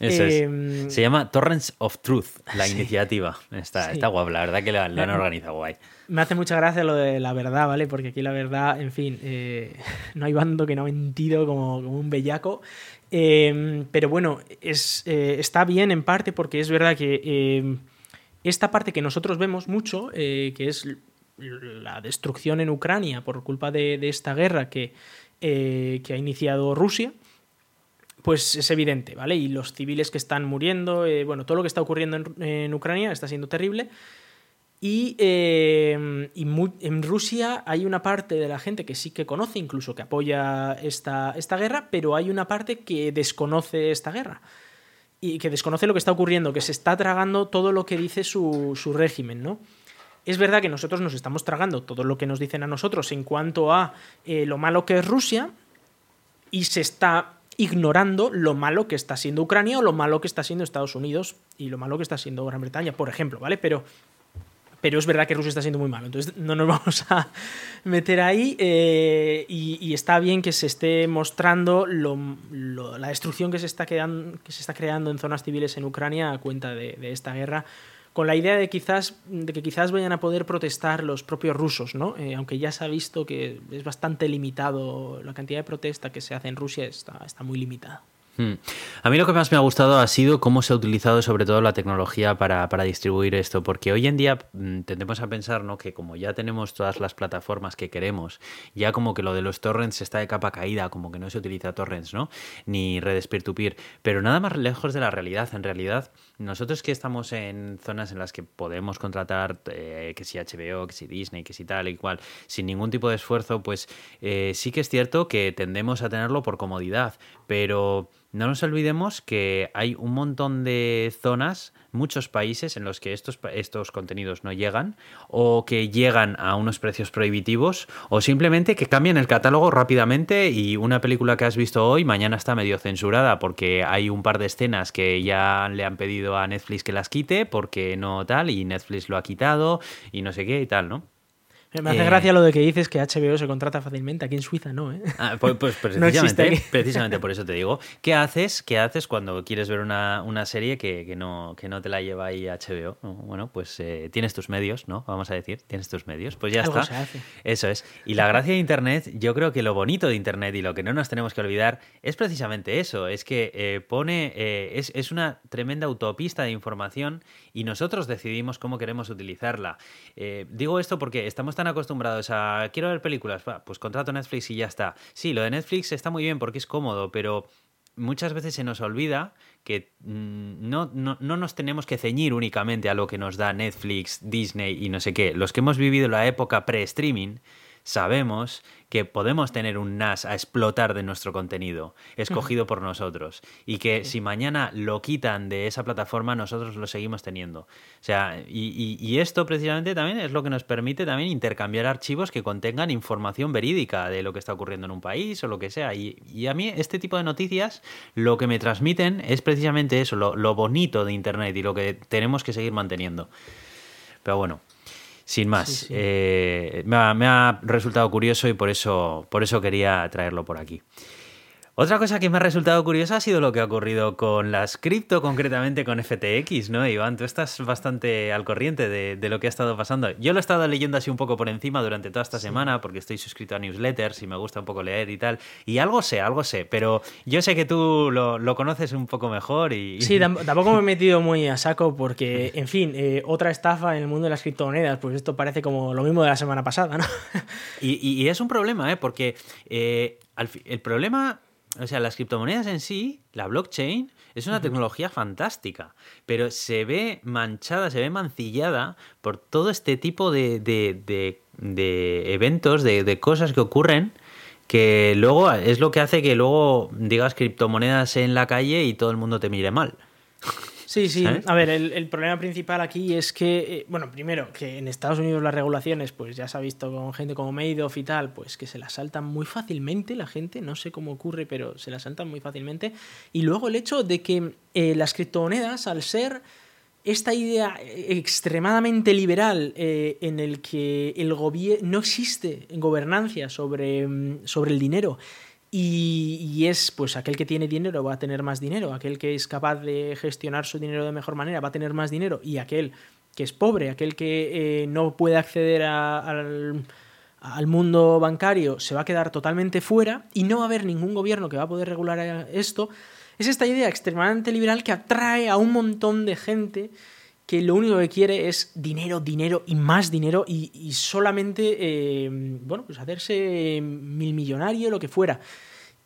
Em, Se llama Torrents of Truth, la iniciativa. Está, está guapa, la verdad que la, han organizado guay. Me hace mucha gracia lo de la verdad, ¿vale? Porque aquí la verdad, en fin, eh, no hay bando que no ha mentido como, un bellaco. Em, pero bueno, es, eh, está bien en parte porque es verdad que em, esta parte que nosotros vemos mucho, eh, que es la destrucción en Ucrania por culpa de, de esta guerra que, que ha iniciado Rusia, pues es evidente, ¿vale? Y los civiles que están muriendo, eh, bueno, todo lo que está ocurriendo en, Ucrania está siendo terrible. Y, eh, en Rusia hay una parte de la gente que sí que conoce, incluso que apoya esta, esta guerra, pero hay una parte que desconoce esta guerra y que desconoce lo que está ocurriendo, que se está tragando todo lo que dice su, régimen, ¿no? Es verdad que nosotros nos estamos tragando todo lo que nos dicen a nosotros en cuanto a eh, lo malo que es Rusia y se está ignorando lo malo que está siendo Ucrania o lo malo que está siendo Estados Unidos y lo malo que está siendo Gran Bretaña, por ejemplo, ¿vale? Pero pero es verdad que Rusia está siendo muy malo, entonces no nos vamos a meter ahí eh, y, está bien que se esté mostrando la destrucción que se, está quedando, que se está creando en zonas civiles en Ucrania a cuenta de, esta guerra con la idea de quizás de que quizás vayan a poder protestar los propios rusos, ¿no? Eh, aunque ya se ha visto que es bastante limitado la cantidad de protesta que se hace en Rusia está, está muy limitada. Hmm. A mí lo que más me ha gustado ha sido cómo se ha utilizado sobre todo la tecnología para, distribuir esto, porque hoy en día mm, tendemos a pensar ¿no? que como ya tenemos todas las plataformas que queremos, ya como que lo de los torrents está de capa caída, como que no se utiliza torrents, ¿no? Ni redes peer-to-peer, pero nada más lejos de la realidad. En realidad, nosotros que estamos en zonas en las que podemos contratar eh, que si HBO, que si Disney, que si tal y cual, sin ningún tipo de esfuerzo, pues eh, sí que es cierto que tendemos a tenerlo por comodidad, pero no nos olvidemos que hay un montón de zonas, muchos países en los que estos, estos contenidos no llegan o que llegan a unos precios prohibitivos o simplemente que cambian el catálogo rápidamente y una película que has visto hoy mañana está medio censurada porque hay un par de escenas que ya le han pedido a Netflix que las quite porque no tal y Netflix lo ha quitado y no sé qué y tal, ¿no? Me hace gracia lo de que dices que HBO se contrata fácilmente. Aquí en Suiza no, ¿eh? Ah, pues, pues precisamente, precisamente por eso te digo. ¿Qué haces, qué haces cuando quieres ver una, serie que, no, que no te la lleva ahí HBO? Bueno, pues eh, tienes tus medios, ¿no? Vamos a decir, tienes tus medios. Pues ya está. Eso es. Y la gracia de Internet, yo creo que lo bonito de Internet y lo que no nos tenemos que olvidar es precisamente eso. Es que eh, pone, eh, es, es una tremenda autopista de información y nosotros decidimos cómo queremos utilizarla. digo esto porque estamos tan acostumbrados a quiero ver películas, pues contrato Netflix y ya está. Sí, lo de Netflix está muy bien porque es cómodo, pero muchas veces se nos olvida que mm, no, no, no, nos tenemos que ceñir únicamente a lo que nos da Netflix, Disney y no sé qué. Los que hemos vivido la época pre-streaming sabemos que podemos tener un NAS a explotar de nuestro contenido, escogido por nosotros, y que si mañana lo quitan de esa plataforma, nosotros lo seguimos teniendo. O sea, y, esto precisamente también es lo que nos permite también intercambiar archivos que contengan información verídica de lo que está ocurriendo en un país o lo que sea. Y, a mí este tipo de noticias lo que me transmiten es precisamente eso, lo, lo bonito de Internet y lo que tenemos que seguir manteniendo. Pero bueno, sin más, eh, me, ha, me, ha, resultado curioso y por eso, por eso quería traerlo por aquí. Otra cosa que me ha resultado curiosa ha sido lo que ha ocurrido con las cripto, concretamente con FTX, ¿no, Iván? Tú estás bastante al corriente de, lo que ha estado pasando. Yo lo he estado leyendo así un poco por encima durante toda esta semana, porque estoy suscrito a newsletters y me gusta un poco leer y tal. Y algo sé, algo sé, pero yo sé que tú lo, conoces un poco mejor y... Sí, tampoco me he metido muy a saco porque, en fin, eh, otra estafa en el mundo de las criptomonedas, pues esto parece como lo mismo de la semana pasada, ¿no? y, es un problema, ¿eh? Porque eh, el problema o sea, las criptomonedas en sí, la blockchain, es una tecnología fantástica, pero se ve manchada, se ve mancillada por todo este tipo de, de, de, eventos, de, cosas que ocurren que luego es lo que hace que luego digas criptomonedas en la calle y todo el mundo te mire mal. Sí, sí. A ver, el, problema principal aquí es que, eh, bueno, primero, que en Estados Unidos las regulaciones, pues ya se ha visto con gente como Madoff y tal, pues que se las saltan muy fácilmente la gente, no sé cómo ocurre, pero se las saltan muy fácilmente. Y luego el hecho de que eh, las criptomonedas, al ser esta idea extremadamente liberal eh, en el que el gobierno no existe gobernancia sobre, mm, sobre el dinero y, es, pues, aquel que tiene dinero va a tener más dinero, aquel que es capaz de gestionar su dinero de mejor manera va a tener más dinero, y aquel que es pobre, aquel que eh, no puede acceder al, al, mundo bancario, se va a quedar totalmente fuera y no va a haber ningún gobierno que va a poder regular esto. Es esta idea extremadamente liberal que atrae a un montón de gente que lo único que quiere es dinero, dinero y más dinero y, solamente, eh, bueno, pues hacerse mil millonario, lo que fuera.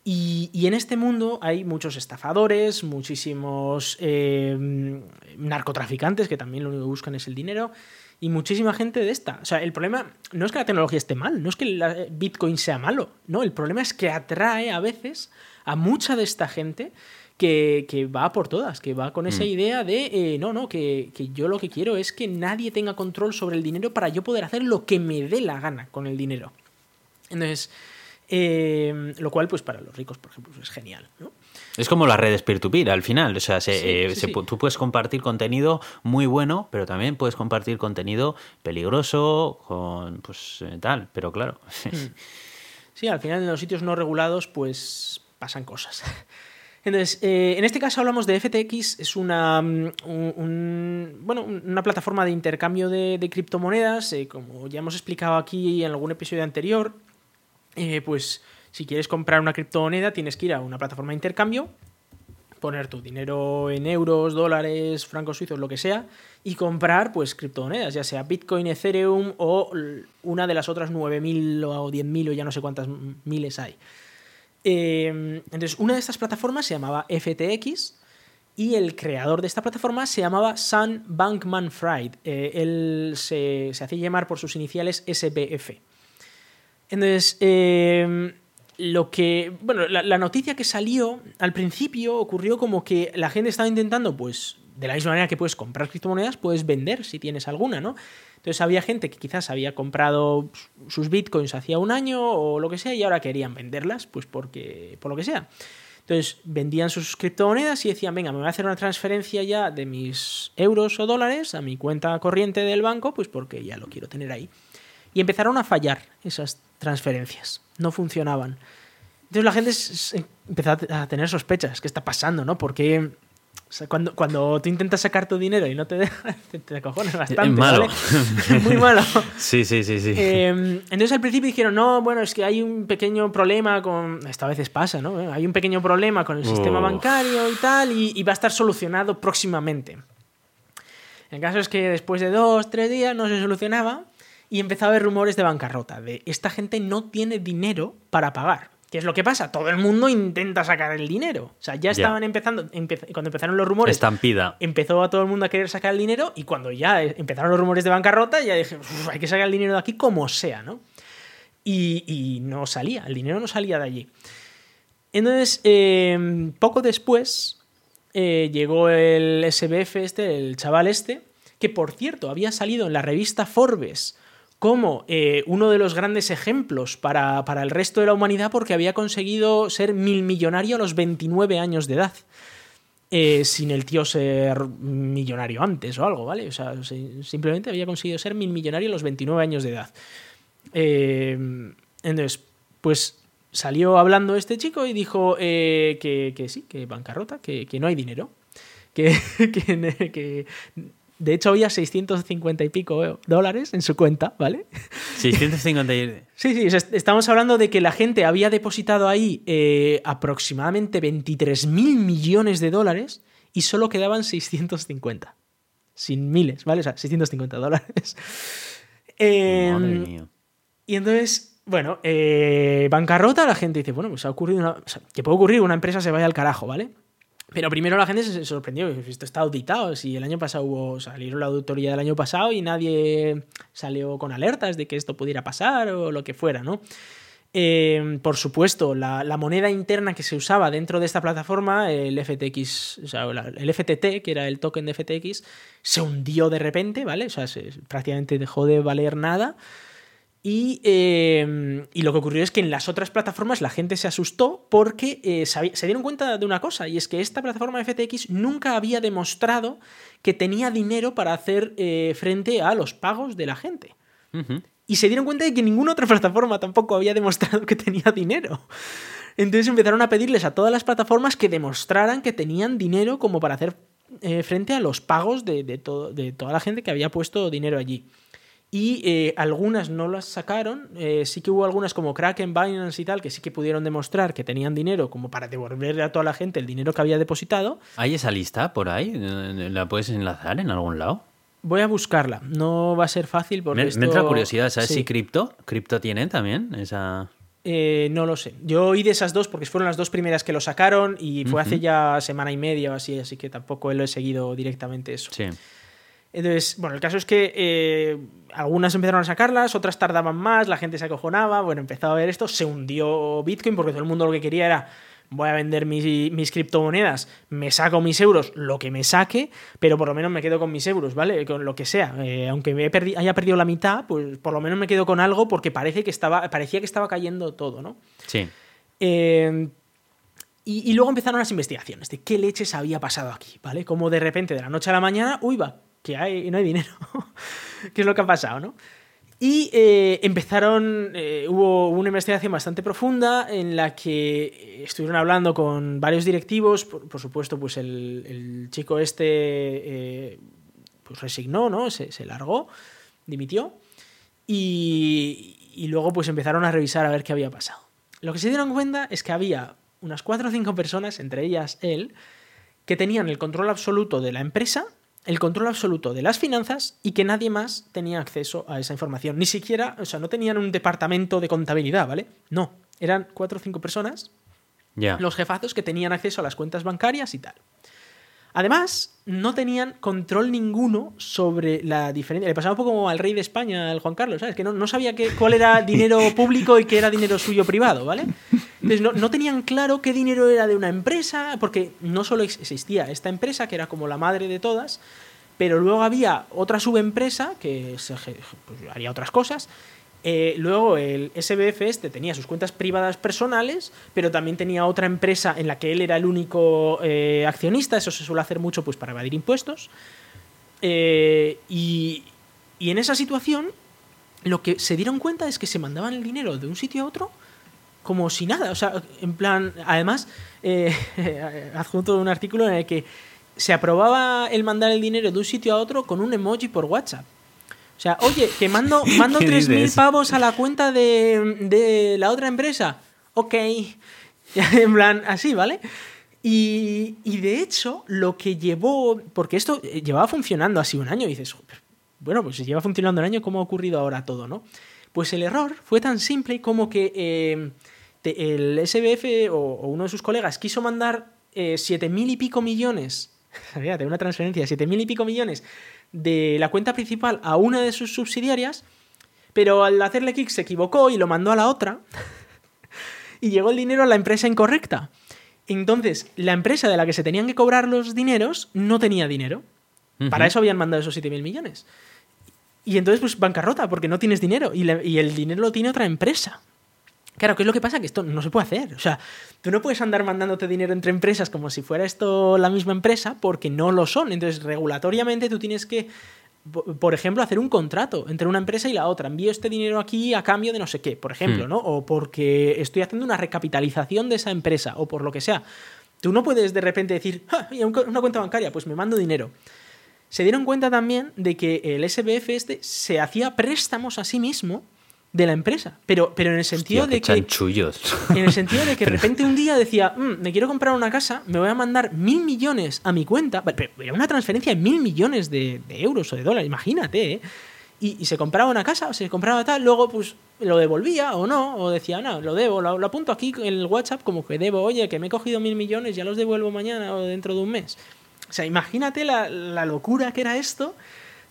Y, en este mundo hay muchos estafadores, muchísimos eh, narcotraficantes que también lo único que buscan es el dinero y muchísima gente de esta. O sea, el problema no es que la tecnología esté mal, no es que el Bitcoin sea malo, no, el problema es que atrae a veces a mucha de esta gente que, va por todas, que va con esa mm. idea de, eh, no, no, que, yo lo que quiero es que nadie tenga control sobre el dinero para yo poder hacer lo que me dé la gana con el dinero. Entonces, Eh, lo cual, pues para los ricos, por ejemplo, es genial. ¿no? Es como las redes peer-to-peer al final. O sea, se, Sí, eh, sí, se sí. pu- tú puedes compartir contenido muy bueno, pero también puedes compartir contenido peligroso, con pues eh, tal. Pero claro. Sí, al final en los sitios no regulados pues pasan cosas. Entonces, eh, en este caso hablamos de FTX, es una, mm, un- bueno, una plataforma de intercambio de, criptomonedas, eh, como ya hemos explicado aquí en algún episodio anterior, eh, pues si quieres comprar una criptomoneda tienes que ir a una plataforma de intercambio, poner tu dinero en euros, dólares, francos suizos, lo que sea, y comprar pues criptomonedas, ya sea Bitcoin, Ethereum o una de las otras 9.000 o 10.000 o ya no sé cuántas miles hay. Eh, entonces, una de estas plataformas se llamaba FTX y el creador de esta plataforma se llamaba Sam Bankman Fried. Eh, él se, se hacía llamar por sus iniciales SBF. Entonces, eh, lo que. Bueno, la noticia que salió al principio ocurrió como que la gente estaba intentando, pues, de la misma manera que puedes comprar criptomonedas, puedes vender si tienes alguna, ¿no? Entonces había gente que quizás había comprado sus bitcoins hacía un año o lo que sea y ahora querían venderlas, pues porque. por lo que sea. Entonces vendían sus criptomonedas y decían, venga, me voy a hacer una transferencia ya de mis euros o dólares a mi cuenta corriente del banco, pues porque ya lo quiero tener ahí. Y empezaron a fallar esas transferencias. No funcionaban. Entonces la gente empezó a te- a tener sospechas. ¿Qué está pasando? ¿no? Porque o sea, cuando, cuando tú intentas sacar tu dinero y no te dejan, te, te acojonas bastante. malo. ¿vale? Muy malo. sí, sí, sí, sí. Eh, entonces al principio dijeron, no, bueno, es que hay un pequeño problema con... Esta veces pasa, ¿no? Eh, Hay un pequeño problema con el sistema bancario y tal, y, y va a estar solucionado próximamente. El caso es que después de dos, tres días no se solucionaba y empezó a haber rumores de bancarrota, de esta gente no tiene dinero para pagar. ¿Qué es lo que pasa? Todo el mundo intenta sacar el dinero. O sea, ya estaban empezando, empe- cuando empezaron los rumores, Estampida. empezó a todo el mundo a querer sacar el dinero y cuando ya eh, empezaron los rumores de bancarrota, ya dije, "Uf, hay que sacar el dinero de aquí como sea, ¿no? Y, y no salía, el dinero no salía de allí. Entonces, eh, poco después eh, llegó el SBF este, el chaval este, que por cierto había salido en la revista Forbes como eh, uno de los grandes ejemplos para, para el resto de la humanidad porque había conseguido ser mil millonario a los 29 años de edad. Eh, sin el tío ser millonario antes o algo, ¿vale? O sea, si- simplemente había conseguido ser mil millonario a los 29 años de edad. Eh, entonces, pues salió hablando este chico y dijo que, que sí, que bancarrota, que, que no hay dinero. Que, que- de hecho había 650 y pico dólares en su cuenta, ¿vale? 650. y- Sí, sí, estamos hablando de que la gente había depositado ahí eh, aproximadamente 23 mil millones de dólares y solo quedaban 650. Sin miles, ¿vale? O sea, 650 dólares. Eh, Madre mía. y entonces, bueno, eh, bancarrota, la gente dice, bueno, pues ha ocurrido una... o sea, que puede ocurrir, una empresa se vaya al carajo, ¿vale? Pero primero la gente se sorprendió, esto está auditado, si el año pasado hubo, salieron la auditoría del año pasado y nadie salió con alertas de que esto pudiera pasar o lo que fuera, ¿no? Eh, por supuesto, la, moneda interna que se usaba dentro de esta plataforma, el FTX, o sea, el FTT, que era el token de FTX, se hundió de repente, ¿vale? O sea, se- prácticamente dejó de valer nada. Y, eh, y lo que ocurrió es que en las otras plataformas la gente se asustó porque eh, se dieron cuenta de una cosa, y es que esta plataforma FTX nunca había demostrado que tenía dinero para hacer eh, frente a los pagos de la gente. Y se dieron cuenta de que ninguna otra plataforma tampoco había demostrado que tenía dinero. Entonces empezaron a pedirles a todas las plataformas que demostraran que tenían dinero como para hacer frente a los pagos de, de todo- de toda la gente que había puesto dinero allí. Y eh, algunas no las sacaron. eh, sí que hubo algunas como Kraken, Binance y tal, que sí que pudieron demostrar que tenían dinero como para devolverle a toda la gente el dinero que había depositado. ¿Hay esa lista por ahí? ¿La puedes enlazar en algún lado? Voy a buscarla. No va a ser fácil porque Me, esto- me entra curiosidad, ¿sabes Sí. si Crypto? ¿Crypto tiene también esa...? Eh, no lo sé. Yo oí de esas dos porque fueron las dos primeras que lo sacaron y fue hace ya semana y media o así, así que tampoco lo he seguido directamente eso. Sí. Entonces, bueno, el caso es que eh, algunas empezaron a sacarlas, otras tardaban más, la gente se acojonaba, bueno, empezaba a ver esto, se hundió Bitcoin porque todo el mundo lo que quería era, voy a vender mis, criptomonedas, me saco mis euros, lo que me saque, pero por lo menos me quedo con mis euros, ¿vale? Con lo que sea. Eh, aunque me haya perdido la mitad, pues por lo menos me quedo con algo porque parece que estaba, parecía que estaba cayendo todo, ¿no? Sí. Eh, y, y, luego empezaron las investigaciones de qué leches había pasado aquí, ¿vale? Como de repente, de la noche a la mañana, uy, va, que hay, no hay dinero. ¿Qué es lo que ha pasado, no? Y eh, empezaron, eh, hubo una investigación bastante profunda en la que estuvieron hablando con varios directivos, por, supuesto, pues el, chico este eh, pues resignó, ¿no? Se, largó, dimitió, y, y, luego pues empezaron a revisar a ver qué había pasado. Lo que se dieron cuenta es que había unas cuatro o cinco personas, entre ellas él, que tenían el control absoluto de la empresa el control absoluto de las finanzas y que nadie más tenía acceso a esa información. Ni siquiera, o sea, no tenían un departamento de contabilidad, ¿vale? No, eran cuatro o cinco personas, los jefazos que tenían acceso a las cuentas bancarias y tal. Además, no tenían control ninguno sobre la diferencia. Le pasaba un poco como al rey de España, al Juan Carlos, ¿sabes? Que no, sabía cuál era dinero público y qué era dinero suyo privado, ¿vale? Entonces, no, tenían claro qué dinero era de una empresa, porque no solo existía esta empresa, que era como la madre de todas, pero luego había otra subempresa que pues, haría otras cosas eh, luego el SBF este tenía sus cuentas privadas personales, pero también tenía otra empresa en la que él era el único eh, accionista, eso se suele hacer mucho pues, para evadir impuestos. Eh, y, en esa situación lo que se dieron cuenta es que se mandaban el dinero de un sitio a otro como si nada. O sea, en plan, además, adjunto un artículo en el que se aprobaba el mandar el dinero de un sitio a otro con un emoji por WhatsApp. O sea, oye, que mando, mando 3.000 pavos a la cuenta de, la otra empresa. Ok. en plan, así, ¿vale? Y, de hecho, lo que llevó. Porque esto eh, llevaba funcionando así un año. Y dices, bueno, pues si lleva funcionando un año, ¿cómo ha ocurrido ahora todo, no? Pues el error fue tan simple como que eh, el SBF o, uno de sus colegas quiso mandar eh, 7.000 y pico millones. Fíjate, una transferencia de 7.000 y pico millones de la cuenta principal a una de sus subsidiarias, pero al hacerle clic se equivocó y lo mandó a la otra y llegó el dinero a la empresa incorrecta. Entonces, la empresa de la que se tenían que cobrar los dineros no tenía dinero. Para eso habían mandado esos 7.000 millones. Y entonces, pues bancarrota, porque no tienes dinero. Y, y, el dinero lo tiene otra empresa. Claro, ¿qué es lo que pasa? Que esto no se puede hacer. O sea, tú no puedes andar mandándote dinero entre empresas como si fuera esto la misma empresa porque no lo son. Entonces, regulatoriamente tú tienes que, por ejemplo, hacer un contrato entre una empresa y la otra. Envío este dinero aquí a cambio de no sé qué, por ejemplo, hmm. ¿no? O porque estoy haciendo una recapitalización de esa empresa o por lo que sea. Tú no puedes de repente decir, ah, una cuenta bancaria, pues me mando dinero. Se dieron cuenta también de que el SBF este se hacía préstamos a sí mismo de la empresa. Pero, pero en el sentido de que. En el sentido de que de repente un día decía, mm, me quiero comprar una casa, me voy a mandar mil millones a mi cuenta. Pero era una transferencia de mil millones de, euros o de dólares, imagínate, ¿eh? Y, se compraba una casa, o se compraba tal, luego pues lo devolvía o no, o decía, no, lo debo, lo, lo, apunto aquí en el WhatsApp como que debo, oye, que me he cogido mil millones, ya los devuelvo mañana o dentro de un mes. O sea, imagínate la, la locura que era esto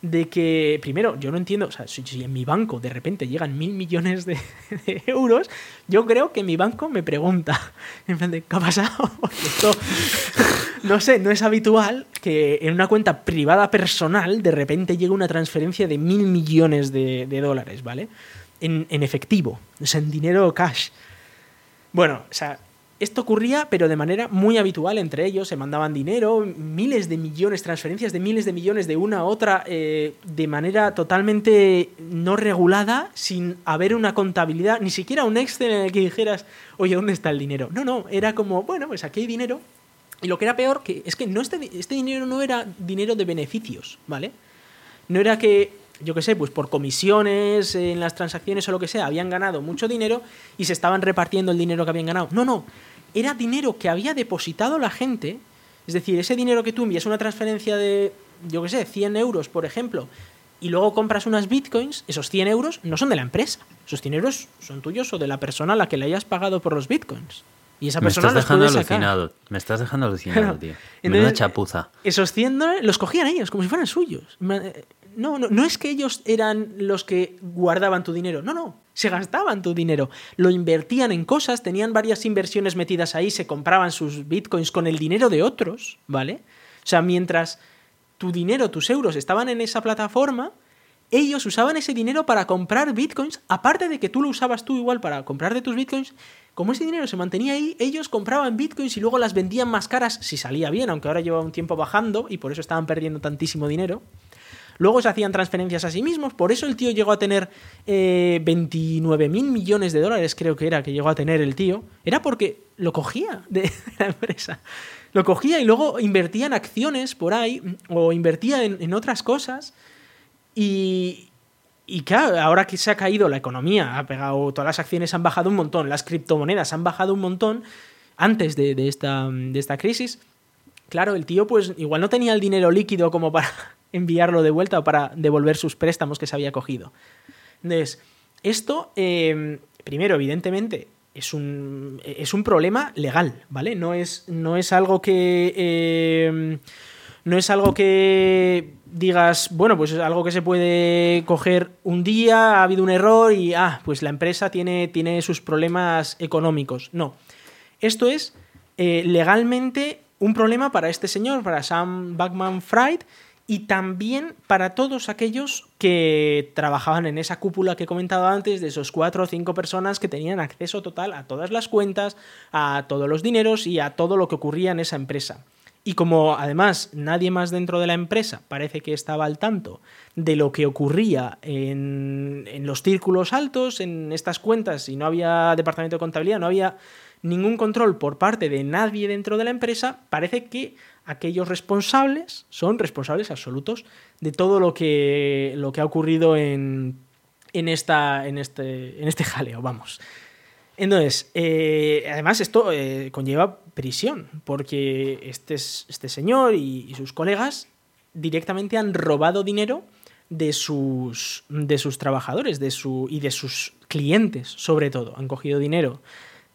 de que, primero, yo no entiendo, o sea, si, en mi banco de repente llegan mil millones de, euros, yo creo que mi banco me pregunta, en plan de, ¿qué ha pasado? esto, no sé, no es habitual que en una cuenta privada personal de repente llegue una transferencia de mil millones de, dólares, ¿vale? En, en efectivo, o sea, en dinero cash. Bueno, o sea, esto ocurría, pero de manera muy habitual entre ellos, se mandaban dinero, miles de millones, transferencias de miles de millones de una a otra, eh, de manera totalmente no regulada, sin haber una contabilidad, ni siquiera un Excel en el que dijeras, oye, ¿dónde está el dinero? No, no, era como, bueno, pues aquí hay dinero. Y lo que era peor, que es que no este, este dinero no era dinero de beneficios, ¿vale? No era que yo qué sé, pues por comisiones en las transacciones o lo que sea, habían ganado mucho dinero y se estaban repartiendo el dinero que habían ganado. No, no, era dinero que había depositado la gente, es decir, ese dinero que tú envías una transferencia de, yo qué sé, 100 euros, por ejemplo, y luego compras unas bitcoins, esos 100 euros no son de la empresa, esos 100 euros son tuyos o de la persona a la que le hayas pagado por los bitcoins. Y esa persona me estás dejando alucinado. Me estás dejando alucinado, tío. Menuda chapuza. Esos 100 dólares los cogían ellos, como si fueran suyos. No, no, no es que ellos eran los que guardaban tu dinero. No, no. Se gastaban tu dinero. Lo invertían en cosas, tenían varias inversiones metidas ahí, se compraban sus bitcoins con el dinero de otros, ¿vale? O sea, mientras tu dinero, tus euros estaban en esa plataforma, ellos usaban ese dinero para comprar bitcoins, aparte de que tú lo usabas tú igual para comprar de tus bitcoins, como ese dinero se mantenía ahí, ellos compraban bitcoins y luego las vendían más caras si salía bien, aunque ahora lleva un tiempo bajando y por eso estaban perdiendo tantísimo dinero. Luego se hacían transferencias a sí mismos, por eso el tío llegó a tener eh, 29 mil millones de dólares, creo que era que llegó a tener el tío. Era porque lo cogía de la empresa. Lo cogía y luego invertía en acciones por ahí o invertía en, otras cosas. Y, claro, ahora que se ha caído la economía, ha pegado, todas las acciones han bajado un montón, las criptomonedas han bajado un montón antes de, esta, de esta crisis. Claro, el tío pues igual no tenía el dinero líquido como para enviarlo de vuelta o para devolver sus préstamos que se había cogido. Entonces, esto, eh, primero, evidentemente, es un, es un problema legal, ¿vale? No es, no es algo que... Eh, no es algo que digas, bueno, pues es algo que se puede coger un día, ha habido un error y, ah, pues la empresa tiene, tiene sus problemas económicos. No. Esto es eh, legalmente un problema para este señor, para Sam Backman Fried, y también para todos aquellos que trabajaban en esa cúpula que he comentado antes, de esos cuatro o cinco personas que tenían acceso total a todas las cuentas, a todos los dineros y a todo lo que ocurría en esa empresa. Y como además nadie más dentro de la empresa parece que estaba al tanto de lo que ocurría en, en, los círculos altos, en estas cuentas, y no había departamento de contabilidad, no había ningún control por parte de nadie dentro de la empresa, parece que aquellos responsables son responsables absolutos de todo lo que, lo que ha ocurrido en, en, esta, en, este, en este jaleo, vamos. Entonces, eh, además esto eh, conlleva prisión, porque este, este señor y, y, sus colegas directamente han robado dinero de sus, de sus trabajadores de su, y de sus clientes, sobre todo. Han cogido dinero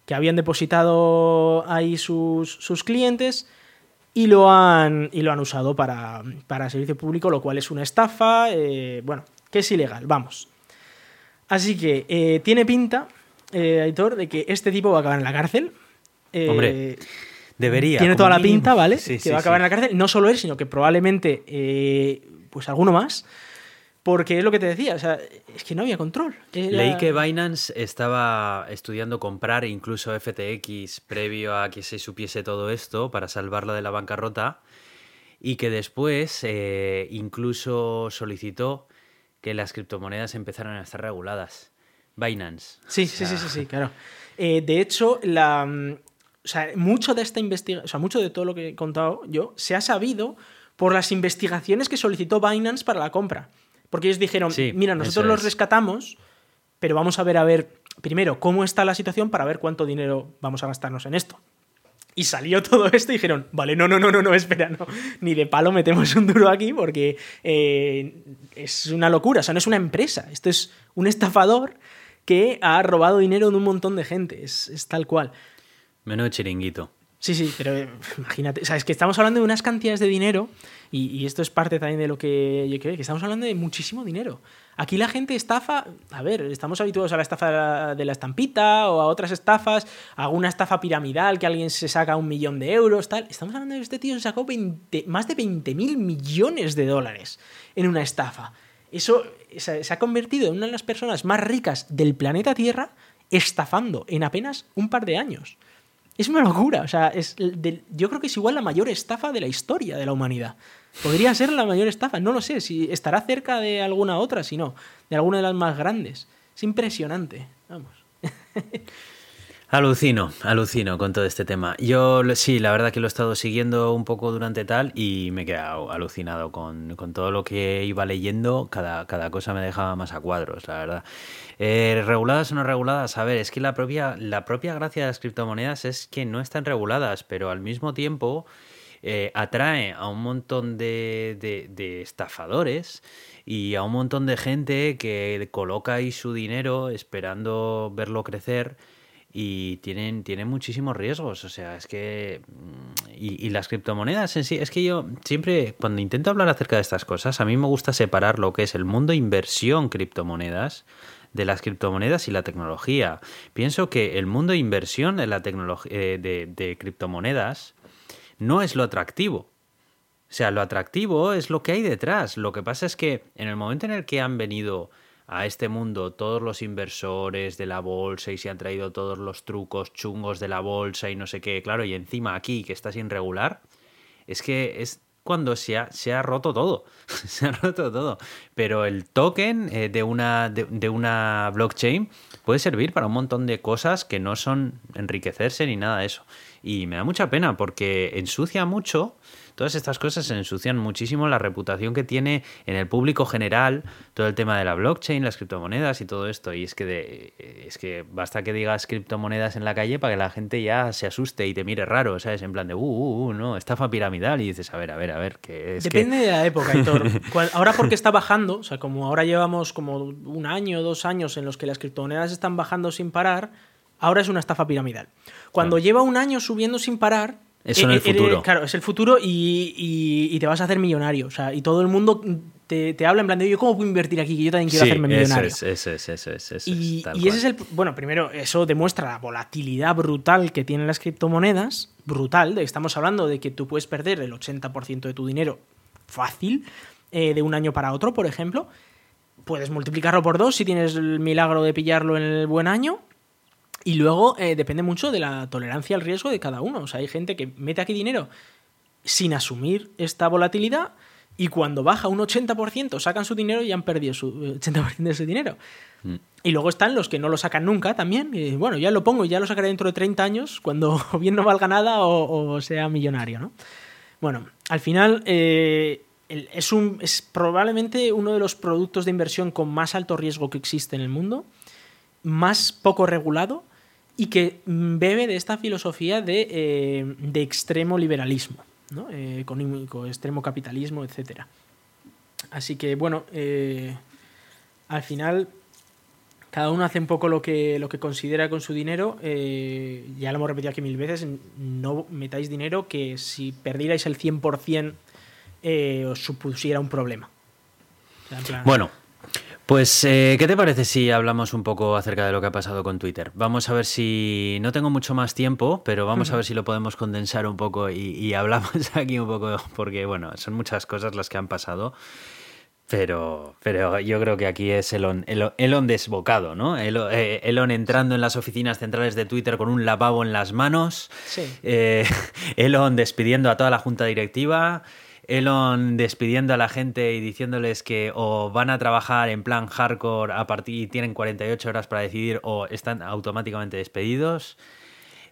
que habían depositado ahí sus, sus clientes y lo han, y lo han usado para, para servicio público, lo cual es una estafa, eh, bueno, que es ilegal, vamos. Así que eh, tiene pinta, eh, Aitor, de que este tipo va a acabar en la cárcel. Eh, Hombre, debería. Tiene toda la pinta, ¿vale? Sí, que sí, va a acabar sí. en la cárcel. No solo él, sino que probablemente pues alguno más. Porque es lo que te decía, o sea, es que no había control. Era... Leí que Binance estaba estudiando comprar incluso FTX previo a que se supiese todo esto para salvarlo de la bancarrota y que después eh, incluso solicitó que las criptomonedas empezaran a estar reguladas. Binance. Sí, o sea... sí, sí, sí, sí, claro. Eh, de hecho, la, o sea, mucho de esta investigación, o sea, mucho de todo lo que he contado yo, se ha sabido por las investigaciones que solicitó Binance para la compra. Porque ellos dijeron, sí, mira, nosotros los rescatamos, pero vamos a ver, a ver, primero, cómo está la situación para ver cuánto dinero vamos a gastarnos en esto. Y salió todo esto y dijeron, vale, no, no, no, no, no, espera, no, ni de palo metemos un duro aquí porque eh, es una locura, o sea, no es una empresa, esto es un estafador que ha robado dinero de un montón de gente, es, es tal cual. Menudo chiringuito. Sí, sí, pero eh, imagínate, o sea, es que estamos hablando de unas cantidades de dinero y, esto es parte también de lo que yo creo, que estamos hablando de muchísimo dinero. Aquí la gente estafa, a ver, estamos habituados a la estafa de la, estampita o a otras estafas, a alguna estafa piramidal que alguien se saca un millón de euros, tal. Estamos hablando de este tío que sacó 20, más de 20 mil millones de dólares en una estafa. Eso se, se ha convertido en una de las personas más ricas del planeta Tierra estafando en apenas un par de años. Es una locura, o sea, es yo creo que es igual la mayor estafa de la historia de la humanidad. Podría ser la mayor estafa, no lo sé, si estará cerca de alguna otra, si no, de alguna de las más grandes. Es impresionante, vamos. Alucino, alucino con todo este tema. Yo sí, la verdad que lo he estado siguiendo un poco durante tal y me he quedado alucinado con, todo lo que iba leyendo. Cada, cada, cosa me dejaba más a cuadros, la verdad. Eh, reguladas o no reguladas, a ver, es que la propia, la propia gracia de las criptomonedas es que no están reguladas, pero al mismo tiempo eh, atrae a un montón de, de, de estafadores y a un montón de gente que coloca ahí su dinero esperando verlo crecer y tienen, tienen muchísimos riesgos. O sea, es que. Y, y, las criptomonedas en sí. Es que yo siempre, cuando intento hablar acerca de estas cosas, a mí me gusta separar lo que es el mundo inversión criptomonedas de las criptomonedas y la tecnología. Pienso que el mundo de inversión de, la eh, de, de criptomonedas no es lo atractivo. O sea, lo atractivo es lo que hay detrás. Lo que pasa es que en el momento en el que han venido a este mundo todos los inversores de la bolsa y se han traído todos los trucos chungos de la bolsa y no sé qué, claro, y encima aquí que está sin regular, es que es cuando se ha, se ha roto todo, se ha roto todo. Pero el token eh, de, una, de, una blockchain puede servir para un montón de cosas que no son enriquecerse ni nada de eso. Y me da mucha pena porque ensucia mucho Todas estas cosas se ensucian muchísimo la reputación que tiene en el público general todo el tema de la blockchain, las criptomonedas y todo esto. Y es que, de, es que basta que digas criptomonedas en la calle para que la gente ya se asuste y te mire raro, ¿sabes? En plan de, uh, uh, uh no, estafa piramidal. Y dices, a ver, a ver, a ver, que es Depende de la época, Hitor. ahora porque está bajando, o sea, como ahora llevamos como un año, dos años en los que las criptomonedas están bajando sin parar, ahora es una estafa piramidal. Cuando lleva un año subiendo sin parar, eso en el futuro. claro, es el futuro y, te vas a hacer millonario. O sea, y todo el mundo te, habla en plan de, yo cómo puedo invertir aquí, que yo también quiero hacerme millonario. Eso es, eso es, eso es. y, y ese es el. Bueno, primero, eso demuestra la volatilidad brutal que tienen las criptomonedas. Brutal. Estamos hablando de que tú puedes perder el 80% de tu dinero fácil, eh, de un año para otro, por ejemplo. Puedes multiplicarlo por dos si tienes el milagro de pillarlo en el buen año y luego eh, depende mucho de la tolerancia al riesgo de cada uno. O sea, hay gente que mete aquí dinero sin asumir esta volatilidad y cuando baja un 80% sacan su dinero y han perdido su 80% de su dinero. Mm. Y luego están los que no lo sacan nunca también. Y, bueno, ya lo pongo y ya lo sacaré dentro de 30 años cuando bien no valga nada o, sea millonario, ¿no? Bueno, al final eh, es, un, es probablemente uno de los productos de inversión con más alto riesgo que existe en el mundo, más poco regulado y que bebe de esta filosofía de, eh, extremo liberalismo ¿no? Eh, económico, extremo capitalismo, etc. Así que, bueno, eh, al final cada uno hace un poco lo que, lo que considera con su dinero. ya lo hemos repetido aquí mil veces, no metáis dinero que si perdierais el 100% os supusiera un problema. bueno, pues, eh, ¿qué te parece si hablamos un poco acerca de lo que ha pasado con Twitter? Vamos a ver si. No tengo mucho más tiempo, pero vamos a ver si lo podemos condensar un poco y, hablamos aquí un poco, porque, bueno, son muchas cosas las que han pasado. Pero, pero yo creo que aquí es Elon, Elon, desbocado, ¿no? Eh, Elon, entrando en las oficinas centrales de Twitter con un lavabo en las manos. Sí. Eh, Elon despidiendo a toda la junta directiva. Elon despidiendo a la gente y diciéndoles que o van a trabajar en plan hardcore a partir y tienen 48 horas para decidir o están automáticamente despedidos.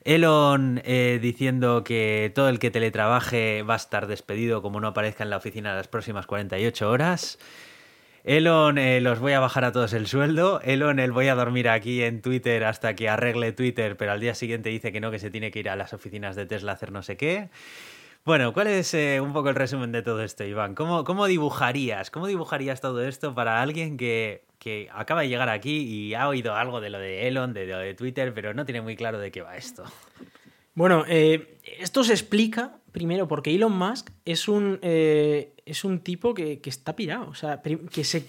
Elon eh, diciendo que todo el que teletrabaje va a estar despedido como no aparezca en la oficina las próximas 48 horas. Elon, eh, los voy a bajar a todos el sueldo. Elon, el voy a dormir aquí en Twitter hasta que arregle Twitter, pero al día siguiente dice que no, que se tiene que ir a las oficinas de Tesla a hacer no sé qué. Bueno, ¿cuál es eh, un poco el resumen de todo esto, Iván? ¿Cómo, ¿Cómo, dibujarías? ¿Cómo dibujarías todo esto para alguien que, que, acaba de llegar aquí y ha oído algo de lo de Elon, de lo de Twitter, pero no tiene muy claro de qué va esto? Bueno, eh, esto se explica primero porque Elon Musk es un, eh, es un tipo que, que, está pirado, o sea, que, se,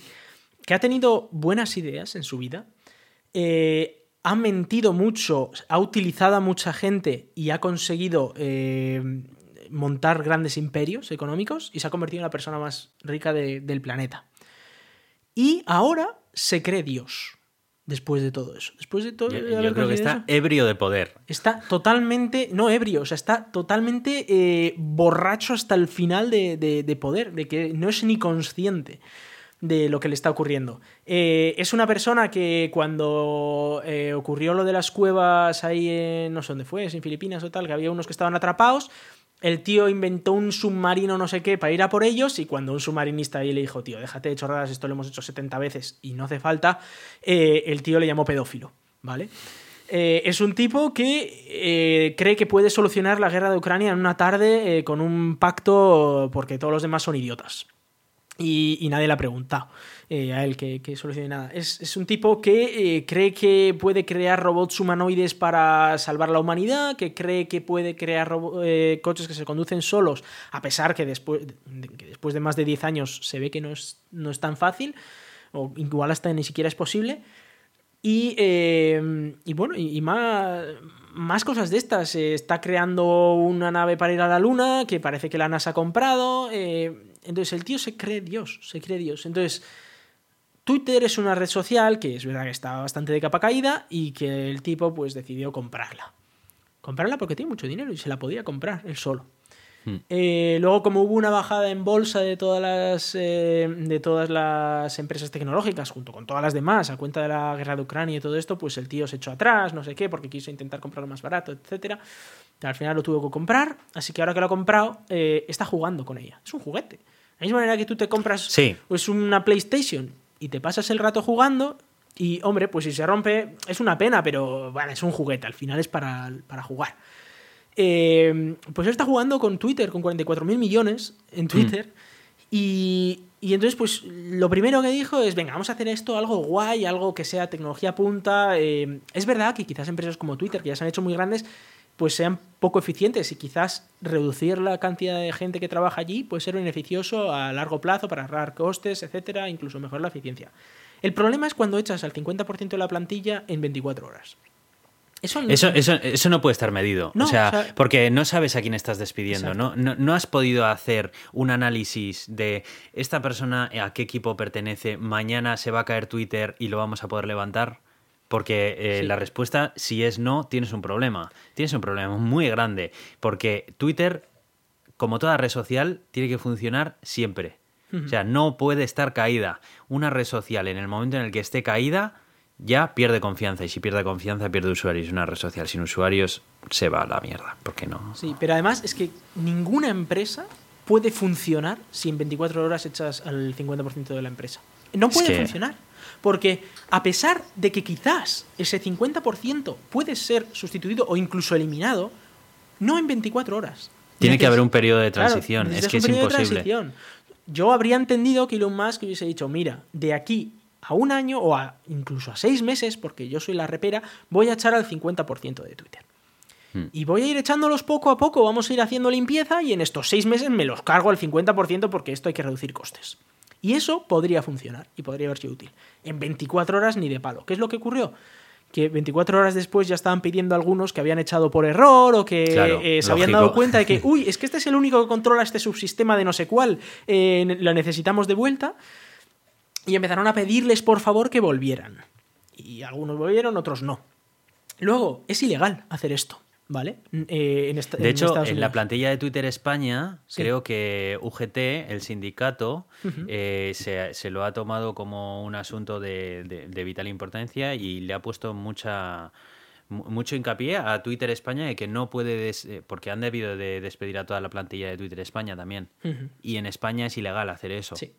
que ha tenido buenas ideas en su vida, ha mentido mucho, ha utilizado a mucha gente y ha conseguido montar grandes imperios económicos y se ha convertido en la persona más rica del planeta. Y ahora se cree Dios. Después de todo eso. Después de todo. Yo, creo que está ebrio de poder. Está totalmente. No ebrio, o sea, está totalmente eh, borracho hasta el final de, poder, de que no es ni consciente de lo que le está ocurriendo. Eh, es una persona que cuando eh, ocurrió lo de las cuevas ahí en. no sé dónde fue, en Filipinas o tal, que había unos que estaban atrapados el tío inventó un submarino no sé qué para ir a por ellos y cuando un submarinista ahí le dijo, tío, déjate de chorradas, esto lo hemos hecho 70 veces y no hace falta, eh, el tío le llamó pedófilo, ¿vale? Eh, es un tipo que eh, cree que puede solucionar la guerra de Ucrania en una tarde con un pacto porque todos los demás son idiotas. Y, y nadie le ha preguntado. Eh, a él que, solucione nada. Es, un tipo que eh, cree que puede crear robots humanoides para salvar la humanidad, que cree que puede crear eh, coches que se conducen solos, a pesar que después, de, que después de más de 10 años se ve que no es, no es tan fácil, o igual hasta ni siquiera es posible. Y, y bueno, y, más, más cosas de estas. Está creando una nave para ir a la Luna, que parece que la NASA ha comprado. entonces el tío se cree Dios, se cree Dios. Entonces, Twitter es una red social que es verdad que está bastante de capa caída y que el tipo pues decidió comprarla. Comprarla porque tiene mucho dinero y se la podía comprar él solo. Hmm. Eh, luego, como hubo una bajada en bolsa de todas las eh, de todas las empresas tecnológicas, junto con todas las demás, a cuenta de la guerra de Ucrania y todo esto, pues el tío se echó atrás, no sé qué, porque quiso intentar comprarlo más barato, etcétera. Al final lo tuvo que comprar, así que ahora que lo ha comprado, eh, está jugando con ella. Es un juguete. De la misma manera que tú te compras Sí. pues, una PlayStation y te pasas el rato jugando, y hombre, pues si se rompe, es una pena, pero bueno, es un juguete, al final es para, para jugar. Eh, pues él está jugando con Twitter, con 44.000 millones en Twitter. Y, y entonces, pues lo primero que dijo es, venga, vamos a hacer esto, algo guay, algo que sea tecnología punta. Eh, es verdad que quizás empresas como Twitter, que ya se han hecho muy grandes, pues sean poco eficientes y quizás reducir la cantidad de gente que trabaja allí puede ser beneficioso a largo plazo para ahorrar costes, etcétera, incluso mejorar la eficiencia. El problema es cuando echas al 50% de la plantilla en 24 horas. Eso no Eso, eso, eso no puede estar medido. No, o, sea, o sea- porque no sabes a quién estás despidiendo. ¿no? No, no has podido hacer un análisis de esta persona a qué equipo pertenece, mañana se va a caer Twitter y lo vamos a poder levantar. Porque eh, Sí. la respuesta, si es no, tienes un problema. Tienes un problema muy grande. Porque Twitter, como toda red social, tiene que funcionar siempre. O sea, no puede estar caída. Una red social, en el momento en el que esté caída, ya pierde confianza. Y si pierde confianza, pierde usuarios. Una red social sin usuarios se va a la mierda. ¿Por qué no? Sí, pero además es que ninguna empresa puede funcionar si en 24 horas echas al 50% de la empresa. No Es puede que- funcionar. Porque a pesar de que quizás ese 50% puede ser sustituido o incluso eliminado, no en 24 horas. Tiene que haber un periodo de Claro, transición. es que es imposible. Yo habría entendido que Elon Musk hubiese dicho, mira, de aquí a un año o a, incluso a seis meses, porque yo soy la repera, voy a echar al 50% de Twitter. Hmm. Y voy a ir echándolos poco a poco, vamos a ir haciendo limpieza y en estos seis meses me los cargo al 50% porque esto hay que reducir costes. Y eso podría funcionar y podría haber sido útil. En 24 horas ni de palo. ¿Qué es lo que ocurrió? Que 24 horas después ya estaban pidiendo algunos que habían echado por error o que Claro, eh, se habían dado cuenta de que, uy, es que este es el único que controla este subsistema de no sé cuál, eh, lo necesitamos de vuelta. Y empezaron a pedirles por favor que volvieran. Y algunos volvieron, otros no. Luego, es ilegal hacer esto, ¿vale? Eh, en esta- De en hecho, Estados en la plantilla de Twitter España, Sí. creo que UGT, el sindicato, eh, se, se lo ha tomado como un asunto de, de- de vital importancia y le ha puesto mucha mu- mucho hincapié a Twitter España de que no puede, des- eh, porque han debido de despedir a toda la plantilla de Twitter España también. Y en España es ilegal hacer eso. Sí.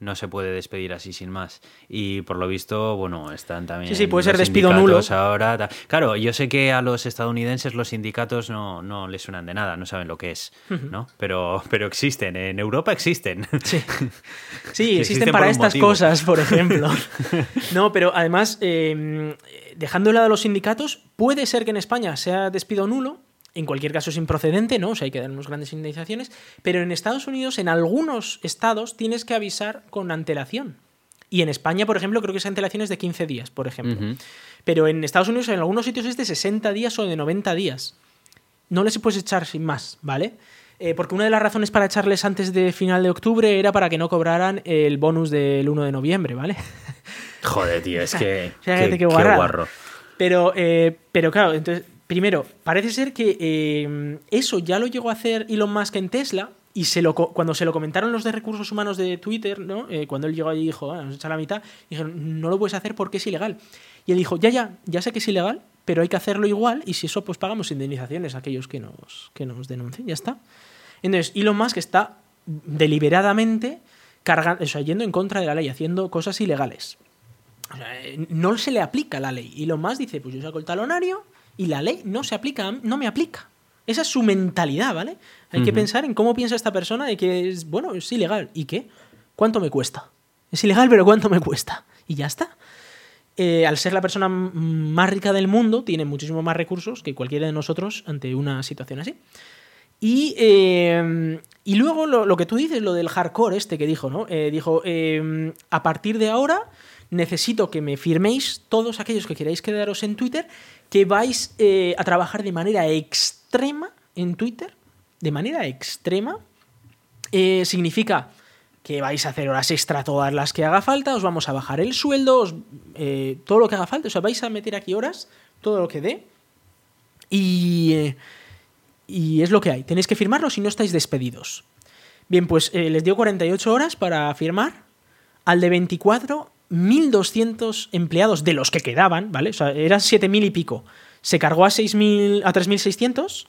No se puede despedir así sin más. Y por lo visto, bueno, están también. Sí, sí, puede ser despido nulo. Ahora, claro, yo sé que a los estadounidenses los sindicatos no, no les suenan de nada, no saben lo que es, ¿no? Pero, pero existen, en Europa existen. Sí, Sí, existen para estas motivo. cosas, por ejemplo. No, pero además, eh, dejando de lado los sindicatos, puede ser que en España sea despido nulo, en cualquier caso es improcedente, ¿no? O sea, hay que dar unas grandes indemnizaciones, pero en Estados Unidos, en algunos estados, tienes que avisar con antelación. Y en España, por ejemplo, creo que esa antelación es de 15 días, por ejemplo. Pero en Estados Unidos, en algunos sitios es de 60 días o de 90 días. No les puedes echar sin más, ¿vale? Eh, porque una de las razones para echarles antes de final de octubre era para que no cobraran el bonus del 1 de noviembre, ¿vale? Joder, tío, es que. Qué- qué qué guarrada. guarro. Pero, eh, pero claro, entonces, primero, parece ser que eh, eso ya lo llegó a hacer Elon Musk en Tesla. Y cuando se lo comentaron los de recursos humanos de Twitter, ¿no? Eh, cuando él llegó y dijo, "Ah, nos echa la mitad, dijeron, no lo puedes hacer porque es ilegal. Y él dijo, ya, ya, ya sé que es ilegal, pero hay que hacerlo igual y si eso, pues pagamos indemnizaciones a aquellos que nos, que nos denuncien, ya está. Entonces, Elon Musk está deliberadamente cargando, o sea, yendo en contra de la ley, haciendo cosas ilegales. Eh, no se le aplica la ley. Y lo más dice, pues yo saco el talonario y la ley no se aplica, no me aplica. Esa es su mentalidad, ¿vale? Hay que pensar en cómo piensa esta persona de que es, bueno, es ilegal. ¿Y qué? ¿Cuánto me cuesta? Es ilegal, pero ¿cuánto me cuesta? Y ya está. Eh, al ser la persona más rica del mundo, tiene muchísimo más recursos que cualquiera de nosotros ante una situación así. Y, eh, y luego lo, lo que tú dices, lo del hardcore este que dijo, ¿no? Eh, dijo, a partir de ahora, necesito que me firméis todos aquellos que queráis quedaros en Twitter, que vais eh, a trabajar de manera extrema en Twitter, de manera extrema, eh, significa que vais a hacer horas extra todas las que haga falta, os vamos a bajar el sueldo, eh, todo lo que haga falta, o sea, vais a meter aquí horas, todo lo que dé, y, y es lo que hay. Tenéis que firmarlo si no estáis despedidos. Bien, pues les dio 48 horas para firmar. Al de 24 1.200 empleados de los que quedaban, ¿vale? O sea, eran 7.000 y pico. Se cargó a, a 3.600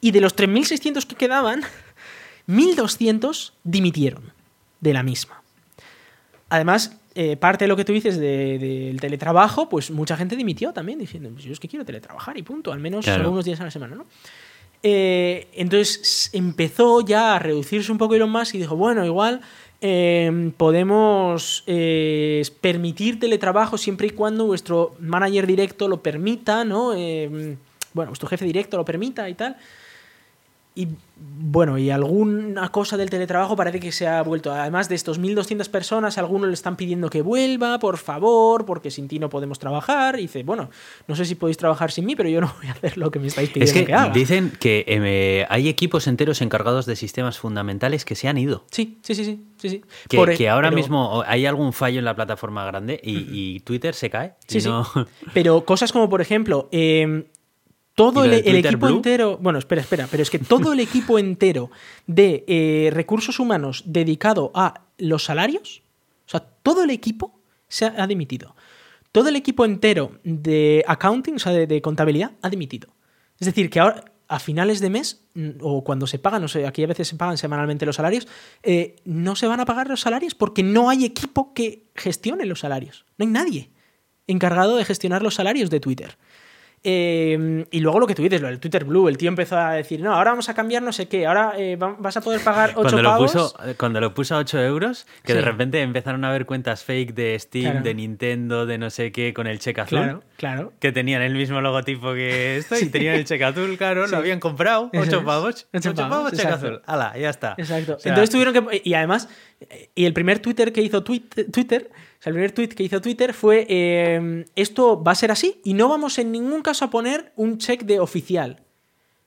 y de los 3.600 que quedaban, 1.200 dimitieron de la misma. Además, eh, parte de lo que tú dices del teletrabajo, pues mucha gente dimitió también, diciendo, pues yo es que quiero teletrabajar y punto, al menos algunos días a la semana, ¿no? Eh, entonces empezó ya a reducirse un poco Elon Musk y dijo, bueno, igual Em, podemos eh, permitir teletrabajo siempre y cuando vuestro manager directo lo permita, ¿no? Em, bueno, vuestro jefe directo lo permita y tal. Y bueno, y alguna cosa del teletrabajo parece que se ha vuelto. Además de estos 1.200 personas, algunos le están pidiendo que vuelva, por favor, porque sin ti no podemos trabajar. Y dice, bueno, no sé si podéis trabajar sin mí, pero yo no voy a hacer lo que me estáis pidiendo es que, haga. Dicen que eh, hay equipos enteros encargados de sistemas fundamentales que se han ido. Sí, sí, sí, sí. sí, Que, que, ahora mismo hay algún fallo en la plataforma grande y, Twitter se cae. Sí, sí. Pero cosas como, por ejemplo, eh, todo el, equipo entero, bueno, espera, espera, pero es que todo el equipo entero de eh, recursos humanos dedicado a los salarios, o sea, todo el equipo se ha, dimitido. Todo el equipo entero de accounting, o sea, de, contabilidad, ha dimitido. Es decir, que ahora, a finales de mes, mm, o cuando se pagan, no sé, aquí a veces se pagan semanalmente los salarios, eh, no se van a pagar los salarios porque no hay equipo que gestione los salarios. No hay nadie encargado de gestionar los salarios de Twitter. Em, y luego lo que tú dices, lo del Twitter Blue, el tío empezó a decir, no, ahora vamos a cambiar no sé qué, ahora eh, vas a poder pagar 8 cuando pavos. Lo puso, cuando lo puso a 8 euros, que de repente empezaron a ver cuentas fake de Steam, de Nintendo, de no sé qué, con el cheque azul. Claro, claro. Que tenían el mismo logotipo que esto y tenían el cheque azul, claro, lo habían comprado, 8 pavos. 8 pavos, cheque azul. Hala, ya está. Exacto. Entonces tuvieron que... Y además, y el primer Twitter que hizo Twitter o sea, el primer tweet que hizo Twitter fue, em, esto va a ser así y no vamos en ningún caso a poner un check de oficial.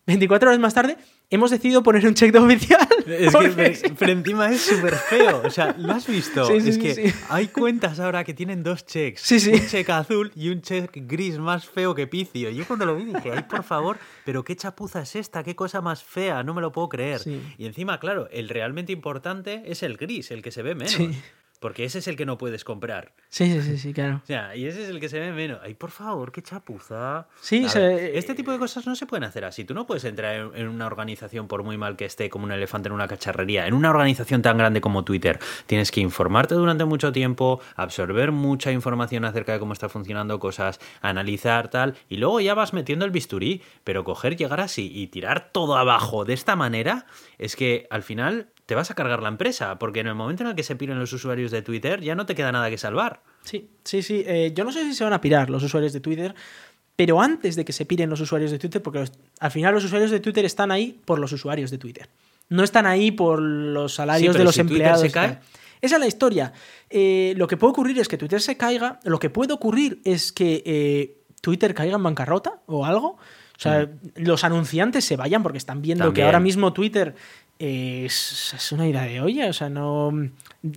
24 horas más tarde, hemos decidido poner un check de oficial. Es que, pero, encima es súper feo. O sea, ¿lo has visto? es que hay cuentas ahora que tienen dos checks. Un check azul y un check gris más feo que picio. Yo cuando lo vi dije, ay, por favor, pero qué chapuza es esta, qué cosa más fea, no me lo puedo creer. Y encima, claro, el realmente importante es el gris, el que se ve menos. Porque ese es el que no puedes comprar. Sí, sí, sí, claro. O sea, y ese es el que se ve menos. Ay, por favor, qué chapuza. Sí, este tipo de cosas no se pueden hacer así. Tú no puedes entrar en una organización, por muy mal que esté, como un elefante en una cacharrería. En una organización tan grande como Twitter, tienes que informarte durante mucho tiempo, absorber mucha información acerca de cómo está funcionando cosas, analizar tal, y luego ya vas metiendo el bisturí. Pero coger, llegar así y tirar todo abajo de esta manera, es que al final te vas a cargar la empresa, porque en el momento en el que se piren los usuarios de Twitter ya no te queda nada que salvar. Sí, sí, sí. Eh, yo no sé si se van a pirar los usuarios de Twitter, pero antes de que se piren los usuarios de Twitter, porque al final los usuarios de Twitter están ahí por los usuarios de Twitter. No están ahí por los salarios de los empleados. Se cae. Esa es la historia. Eh, lo que puede ocurrir es que Twitter se caiga, lo que puede ocurrir es que eh, Twitter caiga en bancarrota o algo. O sea, mm. los anunciantes se vayan porque están viendo que ahora mismo Twitter es, una idea de olla, o sea, no...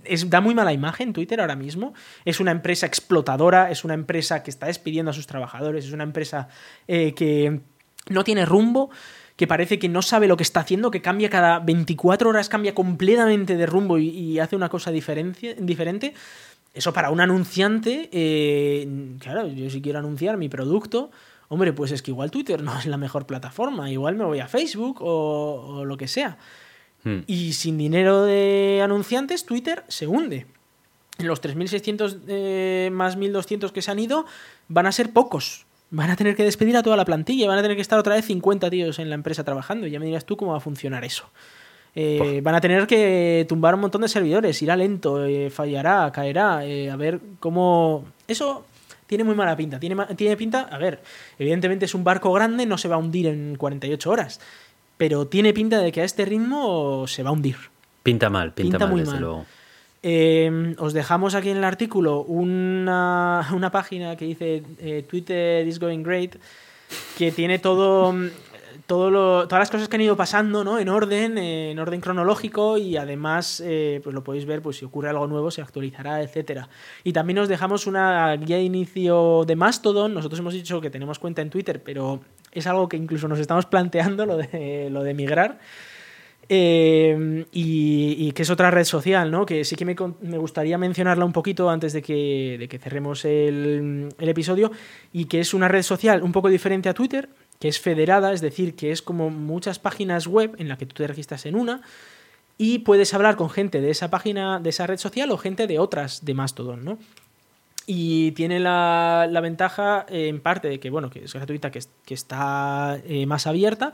Es, da muy mala imagen Twitter ahora mismo. Es una empresa explotadora, es una empresa que está despidiendo a sus trabajadores, es una empresa eh, que no tiene rumbo, que parece que no sabe lo que está haciendo, que cambia cada 24 horas, cambia completamente de rumbo y, hace una cosa diferente. Eso para un anunciante, eh, claro, yo si quiero anunciar mi producto, hombre, pues es que igual Twitter no es la mejor plataforma, igual me voy a Facebook o lo que sea. Hmm. Y sin dinero de anunciantes, Twitter se hunde. Los 3.600 eh, más 1.200 que se han ido van a ser pocos. Van a tener que despedir a toda la plantilla, van a tener que estar otra vez 50 tíos en la empresa trabajando. Y ya me dirás tú cómo va a funcionar eso. Eh, van a tener que tumbar un montón de servidores, irá lento, eh, fallará, caerá, a ver cómo... Eso tiene muy mala pinta. Tiene, tiene pinta, a ver, evidentemente es un barco grande, no se va a hundir en 48 horas pero tiene pinta de que a este ritmo se va a hundir. Pinta mal, pinta, mal, desde luego. Eh, os dejamos aquí en el artículo una, una página que dice eh, Twitter is going great, que tiene todo, todo lo- todas las cosas que han ido pasando ¿no? en orden, eh, en orden cronológico y además eh, pues lo podéis ver, pues si ocurre algo nuevo se actualizará, etcétera. Y también os dejamos una guía de inicio de Mastodon. Nosotros hemos dicho que tenemos cuenta en Twitter, pero es algo que incluso nos estamos planteando lo de, lo de migrar. Eh, y, y que es otra red social, ¿no? Que sí que me, me gustaría mencionarla un poquito antes de que, de que cerremos el, el episodio. Y que es una red social un poco diferente a Twitter, que es federada, es decir, que es como muchas páginas web en la que tú te registras en una y puedes hablar con gente de esa página, de esa red social o gente de otras de Mastodon, ¿no? Y tiene la, la ventaja, en parte, de que, bueno, que es gratuita, que, que está eh, más abierta.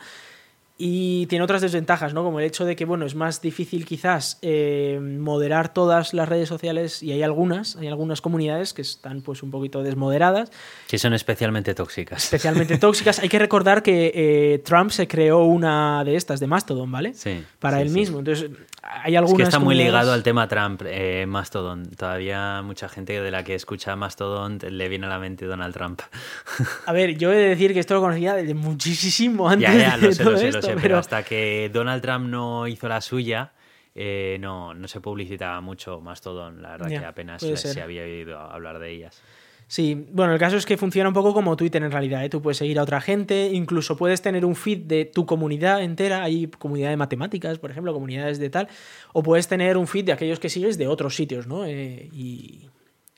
Y tiene otras desventajas, ¿no? Como el hecho de que, bueno, es más difícil quizás eh, moderar todas las redes sociales y hay algunas, hay algunas comunidades que están pues un poquito desmoderadas, Que son especialmente tóxicas. especialmente tóxicas. Hay que recordar que eh, Trump se creó una de estas, de Mastodon, ¿vale? Sí, Para sí, él sí. mismo. Entonces, hay Es algunas que está muy comunidades- ligado al tema Trump, eh, Mastodon. Todavía mucha gente de la que escucha Mastodon le viene a la mente Donald Trump. A ver, yo he de decir que esto lo conocía desde muchísimo antes ya, ya, de lo sé, todo lo sé, esto, lo sé, pero... hasta que Donald Trump no hizo la suya, eh, no, no se publicitaba mucho Mastodon. La verdad que apenas se, se había oído hablar de ellas. Sí, bueno, el caso es que funciona un poco como Twitter en realidad. ¿eh? Tú puedes seguir a otra gente, incluso puedes tener un feed de tu comunidad entera. Hay comunidad de matemáticas, por ejemplo, comunidades de tal. O puedes tener un feed de aquellos que sigues de otros sitios, ¿no? Eh, y,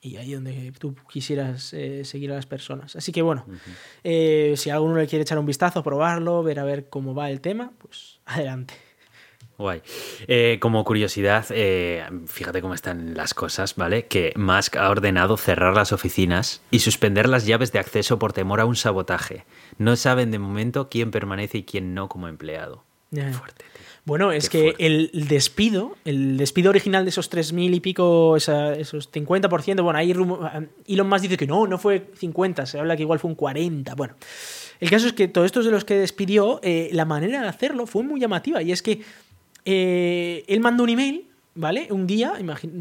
y ahí donde tú quisieras eh, seguir a las personas. Así que bueno, eh, si alguno le quiere echar un vistazo, probarlo, ver a ver cómo va el tema, pues adelante. Guay. Eh, como curiosidad, eh, fíjate cómo están las cosas, ¿vale? Que Musk ha ordenado cerrar las oficinas y suspender las llaves de acceso por temor a un sabotaje. No saben de momento quién permanece y quién no como empleado. Fuerte. Bueno, es Qué que fuerte. el despido, el despido original de esos 3.000 y pico, esa- esos 50%, bueno, ahí Elon Musk dice que no, no fue 50, se habla que igual fue un 40, bueno. El caso es que todos estos de los que despidió, eh, la manera de hacerlo fue muy llamativa y es que eh, él mandó un email, ¿vale? Un día,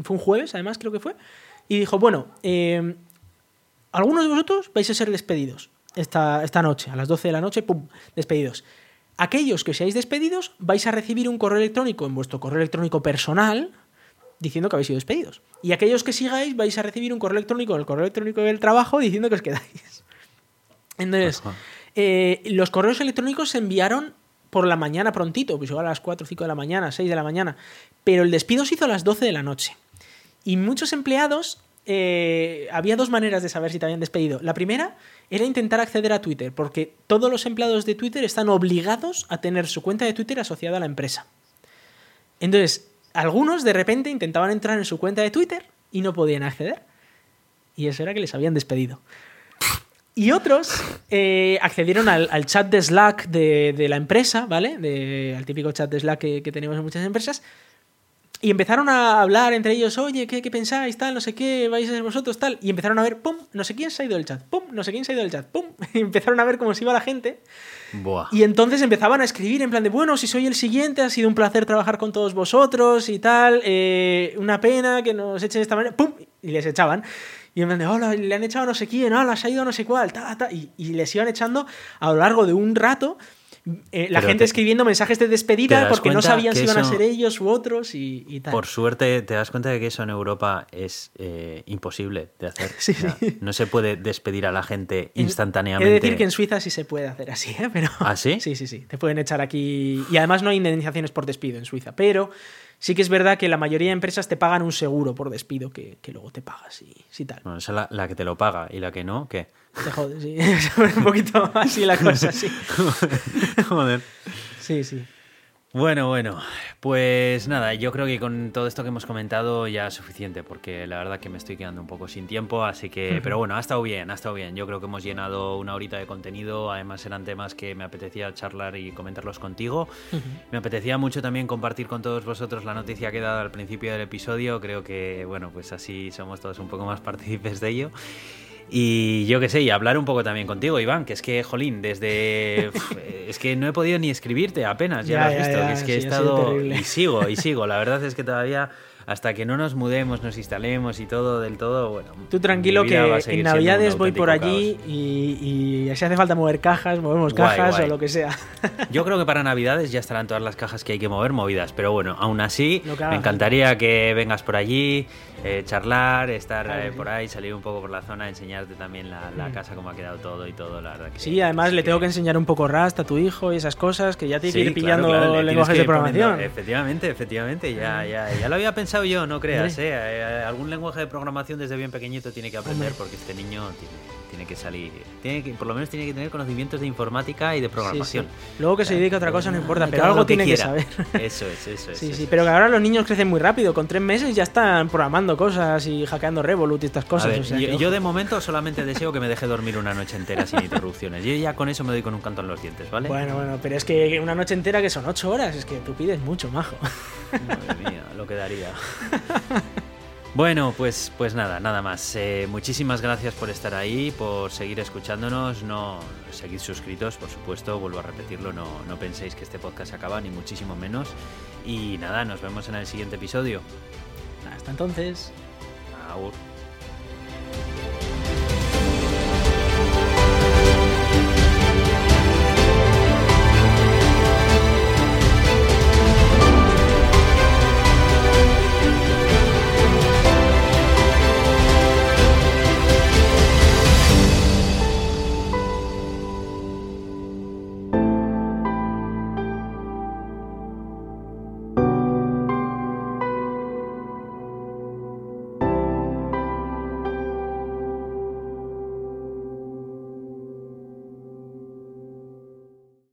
fue un jueves además creo que fue, y dijo, bueno, eh, algunos de vosotros vais a ser despedidos esta, esta noche, a las 12 de la noche, ¡pum! Despedidos. Aquellos que seáis despedidos vais a recibir un correo electrónico en vuestro correo electrónico personal diciendo que habéis sido despedidos. Y aquellos que sigáis vais a recibir un correo electrónico en el correo electrónico del trabajo diciendo que os quedáis. Entonces, eh, los correos electrónicos se enviaron por la mañana prontito, pues igual a las 4 o 5 de la mañana, 6 de la mañana, pero el despido se hizo a las 12 de la noche. Y muchos empleados, eh, había dos maneras de saber si te habían despedido. La primera era intentar acceder a Twitter, porque todos los empleados de Twitter están obligados a tener su cuenta de Twitter asociada a la empresa. Entonces, algunos de repente intentaban entrar en su cuenta de Twitter y no podían acceder. Y eso era que les habían despedido. Y otros eh, accedieron al, chat de Slack de, la empresa, ¿vale? Al típico chat de Slack que tenemos en muchas empresas. Y empezaron a hablar entre ellos, oye, ¿qué, qué pensáis? Tal, no sé qué, vais a ser vosotros, tal. Y empezaron a ver, pum, no sé quién se ha ido del chat, pum, no sé quién se ha ido del chat, pum. Y empezaron a ver cómo se iba la gente. Buah. Y entonces empezaban a escribir en plan de, bueno, si soy el siguiente, ha sido un placer trabajar con todos vosotros y tal, eh, una pena que nos echen de esta manera, ¡pum! Y les echaban. Y en plan de, hola, le han echado no sé quién, hola, se ha ido no sé cuál, ta, ta, y, y les iban echando a lo largo de un rato. Eh, la gente te- escribiendo mensajes de ¿te despedida porque no sabían si iban a ser ellos u otros y, y tal. Por suerte te das cuenta de que eso en Europa es eh, imposible de hacer. Sí, O sea, sí. No se puede despedir a la gente En- instantáneamente. He de decir que en Suiza sí se puede hacer así, ¿eh? Pero... ¿Ah, sí? Sí, sí, sí. Te pueden echar aquí. Y además no hay indemnizaciones por despido en Suiza. Pero sí que es verdad que la mayoría de empresas te pagan un seguro por despido que, que luego te pagas y, sí, tal. Bueno, esa es la, la que te lo paga y la que no, ¿qué? Te jodes, sí. un poquito así la cosa, sí. Joder. Sí, sí. Bueno, bueno, pues nada, yo creo que con todo esto que hemos comentado ya es suficiente, porque la verdad que me estoy quedando un poco sin tiempo, así que, pero bueno, ha estado bien, ha estado bien. Yo creo que hemos llenado una horita de contenido, además eran temas que me apetecía charlar y comentarlos contigo. Me apetecía mucho también compartir con todos vosotros la noticia que he dado al principio del episodio, creo que, bueno, pues así somos todos un poco más partícipes de ello. Y yo qué sé, y hablar un poco también contigo, Iván, que es que, jolín, desde... uf, es que no he podido ni escribirte apenas, ya, Ya, lo has visto, ya, que es que he sí, estado... Y sigo, y sigo, la verdad es que todavía hasta que no nos mudemos, nos instalemos y todo del todo, bueno. Tú tranquilo que en Navidades voy por allí y, si hace falta mover cajas, movemos cajas o lo que sea. Yo creo que para Navidades ya estarán todas las cajas que hay que mover movidas, pero bueno, aún así me encantaría que vengas por allí, eh, charlar, estar eh, por ahí, salir un poco por la zona, enseñarte también la, mm. casa, cómo ha quedado todo y todo, la verdad. sí, además le tengo que enseñar un poco Rust a tu hijo y esas cosas, que ya tiene que ir pillando lenguajes de programación. efectivamente, efectivamente, ya, mm. ya, ya lo había pensado yo, no creas, ¿eh? Algún lenguaje de programación desde bien pequeñito tiene que aprender porque este niño tiene tiene que salir, tiene que, por lo menos tiene que tener conocimientos de informática y de programación. Luego que se dedique a otra cosa no importa, pero algo tiene que saber. Eso es, eso es. Sí, sí, pero que ahora los niños crecen muy rápido, con tres meses ya están programando cosas y hackeando Revolut y estas cosas. yo, de momento solamente deseo que me deje dormir una noche entera sin interrupciones. Yo ya con eso me doy con un canto en los dientes, ¿vale? Bueno, bueno, pero es que una noche entera que son ocho horas, es que tú pides mucho, majo. Madre mía, lo que daría. Bueno, pues, pues nada, nada más. Eh, muchísimas gracias por estar ahí, por seguir escuchándonos. No seguid suscritos, por supuesto, vuelvo a repetirlo. No, no penséis que este podcast se acaba, ni muchísimo menos. Y nada, nos vemos en el siguiente episodio. Hasta entonces. Aur.